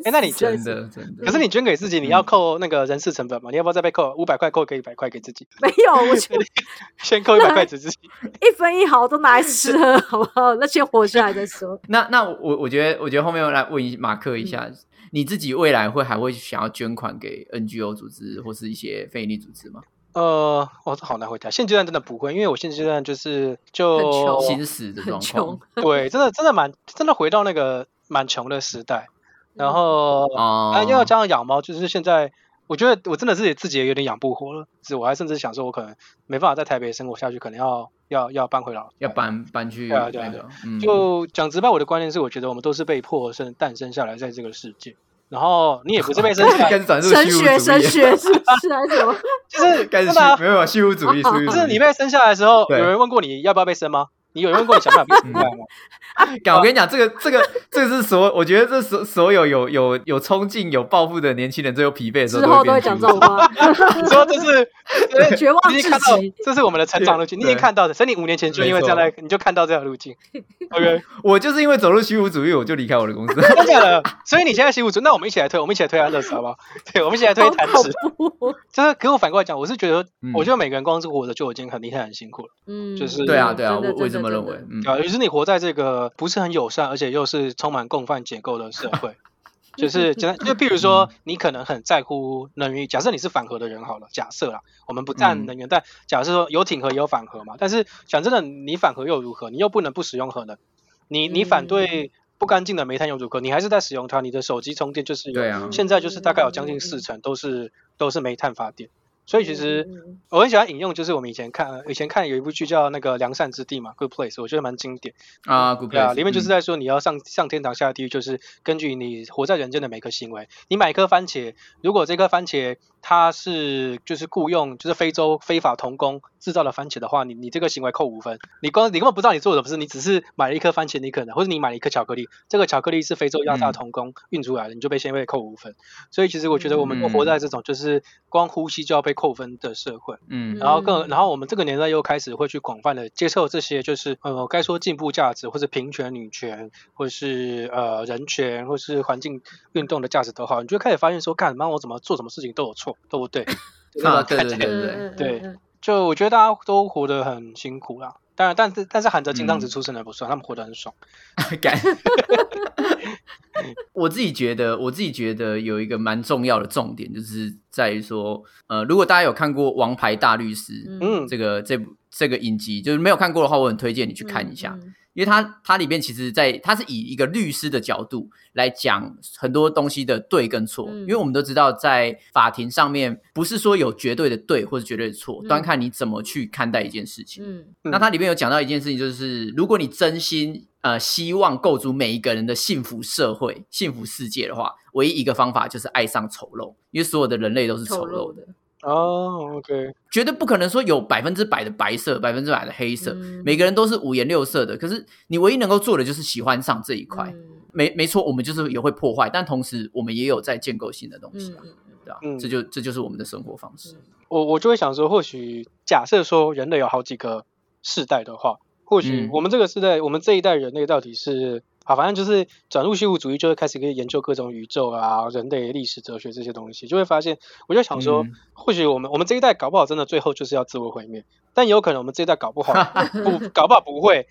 哎，那你真的真的？可是你捐给自己，你要扣那个人事成本嘛？你要不要再被扣五百块？扣给一百块给自己？没有，我先 先扣一百块给自己，一分一毫都拿来吃喝，好不好？那先活下来再说。那那我我觉得，我觉得后面来问一马克一下，你自己未来会还会想要捐款给 NGO 组织或是一些非营利组织吗？呃，我好难回答。现阶段真的不会，因为我现阶段就是就心死的状况。对，真的真的蛮真的回到那个蛮穷的时代。然后啊，又要加上养猫，就是现在我觉得我真的是自己也有点养不活了。是，我还甚至想说，我可能没办法在台北生活下去，可能要要要搬回老，要搬搬去。对啊，对啊。就讲直白，我的观念是，我觉得我们都是被迫生诞生下来在这个世界。然后你也不是被生下来，神 学神学是是还是什么？就是真的没有 虚无主义，就是你被生下来的时候，有人问过你要不要被生吗？你有人问过你想不想被生吗？我跟你讲，这个这个这个是所，我觉得这所所有有有有冲劲、有抱负的年轻人，最后疲惫的时候，之后都会讲这种话。你说这是绝望至极，这是我们的成长路径。你已经看到的，所以你五年前就因为这样来，你就看到这条路径。OK，我就是因为走入虚无主义，我就离开我的公司。真的，所以你现在虚无主义，那我们一起来推，我们一起来推安乐死，好不好？对，我们一起来推弹指。就是可我反过来讲，我是觉得，我觉得每个人光是活着就已经很厉害、很辛苦了。嗯，就是对啊，对啊，我我也这么认为。啊，于是你活在这个不是很友善，而且又是充满共犯结构的社会，就是简单，就譬如说，你可能很在乎能源，假设你是反核的人好了，假设啦，我们不占能源，但假设说有挺核也有反核嘛，但是讲真的，你反核又如何？你又不能不使用核能，你你反对不干净的煤炭又如何？你还是在使用它，你的手机充电就是有，现在就是大概有将近四成都是都是煤炭发电。所以其实我很喜欢引用，就是我们以前看以前看有一部剧叫那个《良善之地》嘛，《Good Place》，我觉得蛮经典。啊，《Good Place》里面就是在说你要上上天堂下地狱，就是根据你活在人间的每个行为。你买一颗番茄，如果这颗番茄它是就是雇佣就是非洲非法童工制造了番茄的话，你你这个行为扣五分。你光你根本不知道你做什么事，你只是买了一颗番茄，你可能或者你买了一颗巧克力，这个巧克力是非洲压榨童工运出来的，你就被先被扣五分。所以其实我觉得我们都活在这种就是光呼吸就要被扣分的社会。嗯。然后更然后我们这个年代又开始会去广泛的接受这些就是呃该说进步价值或者平权女权或者是呃人权或是环境运动的价值都好，你就开始发现说，干妈我怎么做什么事情都有错。都不对，啊，对对对对对，就我觉得大家都活得很辛苦啦。当然，但是但是，含着金汤匙出生的不算，他们活得很爽。感，我自己觉得，我自己觉得有一个蛮重要的重点，就是在于说，呃，如果大家有看过《王牌大律师》嗯，这个这部这个影集，就是没有看过的话，我很推荐你去看一下。因为它它里面其实，在它是以一个律师的角度来讲很多东西的对跟错，因为我们都知道，在法庭上面不是说有绝对的对或者绝对的错，端看你怎么去看待一件事情。嗯，那它里面有讲到一件事情，就是如果你真心呃希望构筑每一个人的幸福社会、幸福世界的话，唯一一个方法就是爱上丑陋，因为所有的人类都是丑陋的。哦，OK，绝对不可能说有百分之百的白色，百分之百的黑色，每个人都是五颜六色的。可是你唯一能够做的就是喜欢上这一块，没没错，我们就是也会破坏，但同时我们也有在建构新的东西啊，对吧？这就这就是我们的生活方式。我我就会想说，或许假设说人类有好几个世代的话，或许我们这个世代，我们这一代人类到底是。好，反正就是转入虚无主义，就会开始可以研究各种宇宙啊、人类历史、哲学这些东西，就会发现，我就想说，或许我们我们这一代搞不好真的最后就是要自我毁灭，但有可能我们这一代搞不好不搞不好不会，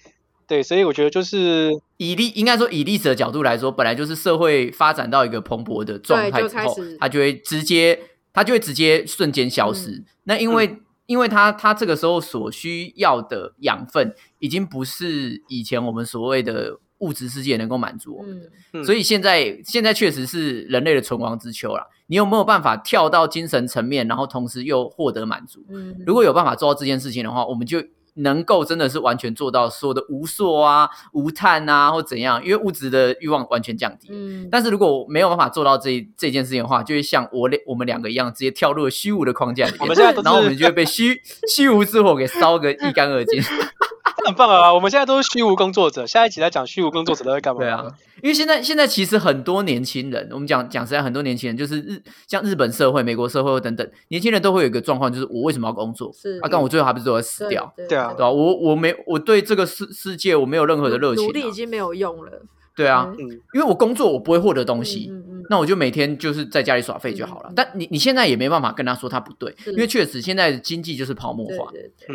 对，所以我觉得就是以历应该说以历史的角度来说，本来就是社会发展到一个蓬勃的状态之后，它就会直接它就会直接瞬间消失。那因为因为它它这个时候所需要的养分已经不是以前我们所谓的。物质世界能够满足我们的，所以现在现在确实是人类的存亡之秋了。你有没有办法跳到精神层面，然后同时又获得满足？如果有办法做到这件事情的话，我们就能够真的是完全做到说的无所啊、无碳啊，或怎样？因为物质的欲望完全降低。嗯，但是如果没有办法做到这这件事情的话，就会像我两我们两个一样，直接跳入了虚无的框架里面，然后我们就会被虚虚无之火给烧个一干二净。很棒啊！我们现在都是虚无工作者，下一集来讲虚无工作者都在干嘛？对啊，因为现在现在其实很多年轻人，我们讲讲实在，很多年轻人就是日像日本社会、美国社会等等，年轻人都会有一个状况，就是我为什么要工作？是啊，但我最后还不是都会死掉？对啊，对吧？我我没我对这个世世界我没有任何的热情，努力已经没有用了。对啊，嗯因为我工作我不会获得东西，那我就每天就是在家里耍废就好了。但你你现在也没办法跟他说他不对，因为确实现在的经济就是泡沫化，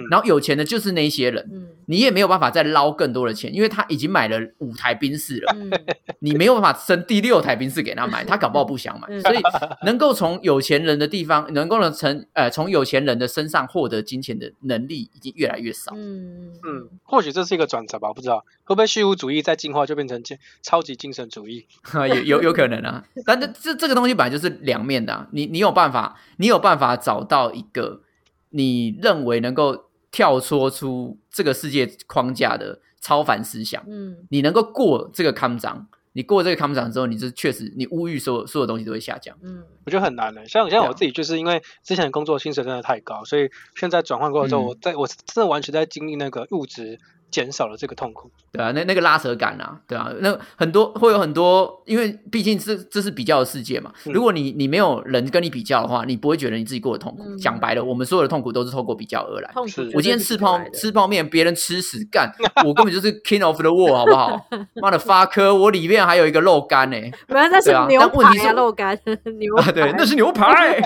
然后有钱的就是那些人，你也没有办法再捞更多的钱，因为他已经买了五台宾士了，你没有办法生第六台宾士给他买，他搞不好不想买。所以能够从有钱人的地方，能够从呃从有钱人的身上获得金钱的能力已经越来越少。嗯嗯，或许这是一个转折吧，不知道会不会虚无主义再进化就变成超级精神主义，有有有可能啊，但这这这个东西本来就是两面的。你你有办法，你有办法找到一个你认为能够跳脱出这个世界框架的超凡思想。嗯，你能够过这个康长，你过这个康长之后，你就确实你物欲所有所有东西都会下降。嗯，我觉得很难的。像像我自己，就是因为之前工作薪水真的太高，所以现在转换过来之后，我在我真的完全在经历那个物质。减少了这个痛苦，对啊，那那个拉扯感啊，对啊，那很多会有很多，因为毕竟这这是比较的世界嘛。如果你你没有人跟你比较的话，你不会觉得你自己过得痛苦。讲白了，我们所有的痛苦都是透过比较而来。我今天吃泡吃泡面，别人吃屎干，我根本就是 king of the world，好不好？妈的发科，我里面还有一个肉干呢。没有，那是牛排啊，肉干 牛排，对，那是牛排。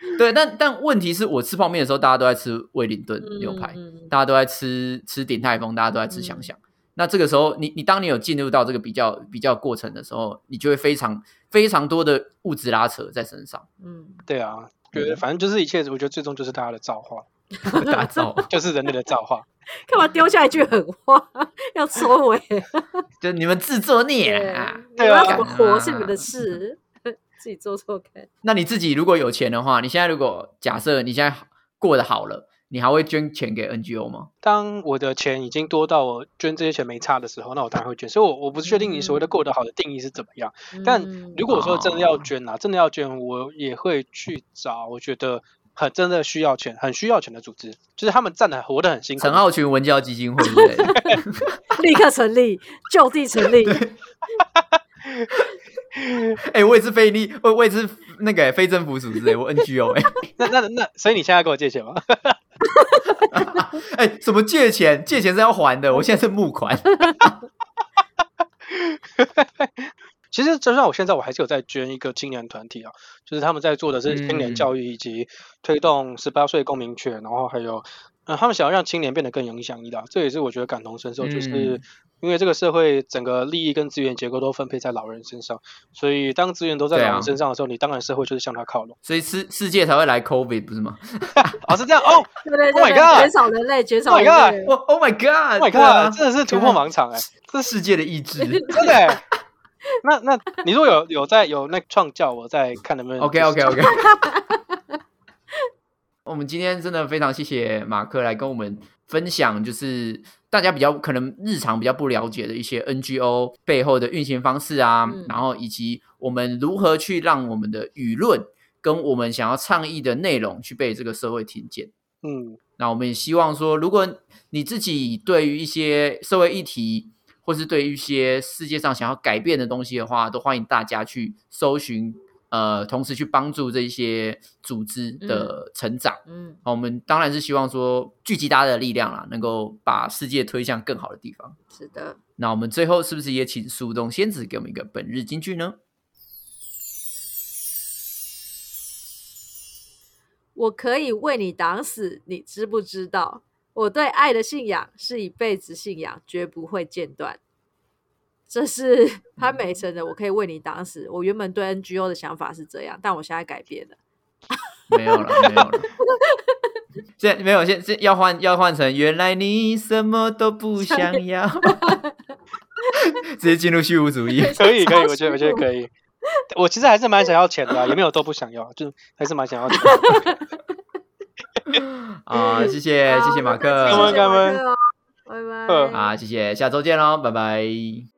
对，但但问题是我吃泡面的时候，大家都在吃威灵顿牛排，大家都在吃吃鼎泰丰，大家都在吃想想。那这个时候，你你当你有进入到这个比较比较过程的时候，你就会非常非常多的物质拉扯在身上。嗯，对啊，对，反正就是一切，我觉得最终就是大家的造化，大造 就是人类的造化。干嘛丢下一句狠话要收尾？就你们自作孽啊！对啊，怎么活是你们的事。自己做做看。那你自己如果有钱的话，你现在如果假设你现在过得好了，你还会捐钱给 NGO 吗？当我的钱已经多到我捐这些钱没差的时候，那我当然会捐。所以，我我不确定你所谓的过得好的定义是怎么样。但如果说真的要捐啊，真的要捐，我也会去找我觉得很真的需要钱、很需要钱的组织，就是他们站的活得很辛苦。陈浩群文教基金会，立刻成立，就地成立。哎，我也是非利，我我也是那个非政府组织，我 NGO 哎。那那那，所以你现在跟我借钱吗？哎，什么借钱？借钱是要还的，我现在是募款。其实，就算我现在，我还是有在捐一个青年团体啊，就是他们在做的是青年教育以及推动十八岁公民权，然后还有，呃，他们想要让青年变得更有影响力的，这也是我觉得感同身受，就是。因为这个社会整个利益跟资源结构都分配在老人身上，所以当资源都在老人身上的时候，你当然社会就是向他靠拢。所以世世界才会来 COVID 不是吗？哦，是这样哦。对对对，减少人类，减少人类。Oh my god！Oh my god！真的是突破盲场哎，这世界的意志。真的。那那你如果有有在有那创教，我再看能不能。OK OK OK。我们今天真的非常谢谢马克来跟我们分享，就是大家比较可能日常比较不了解的一些 NGO 背后的运行方式啊，然后以及我们如何去让我们的舆论跟我们想要倡议的内容去被这个社会听见。嗯，那我们也希望说，如果你自己对于一些社会议题，或是对于一些世界上想要改变的东西的话，都欢迎大家去搜寻。呃，同时去帮助这些组织的成长。嗯，好，我们当然是希望说聚集大家的力量啦，能够把世界推向更好的地方。是的，那我们最后是不是也请苏东仙子给我们一个本日金句呢？我可以为你挡死，你知不知道？我对爱的信仰是一辈子信仰，绝不会间断。这是潘美辰的，我可以为你挡死。我原本对 NGO 的想法是这样，但我现在改变了。没有了，没有了。现在没有，现在要换，要换成原来你什么都不 想要。直接进入虚无主义，可以，可以，我觉得，我觉得可以。我其实还是蛮想要钱的，也没有都不想要，就还是蛮想要钱。啊，谢谢，谢谢马克，感恩感恩，拜拜。啊，谢谢，下周见喽，拜拜。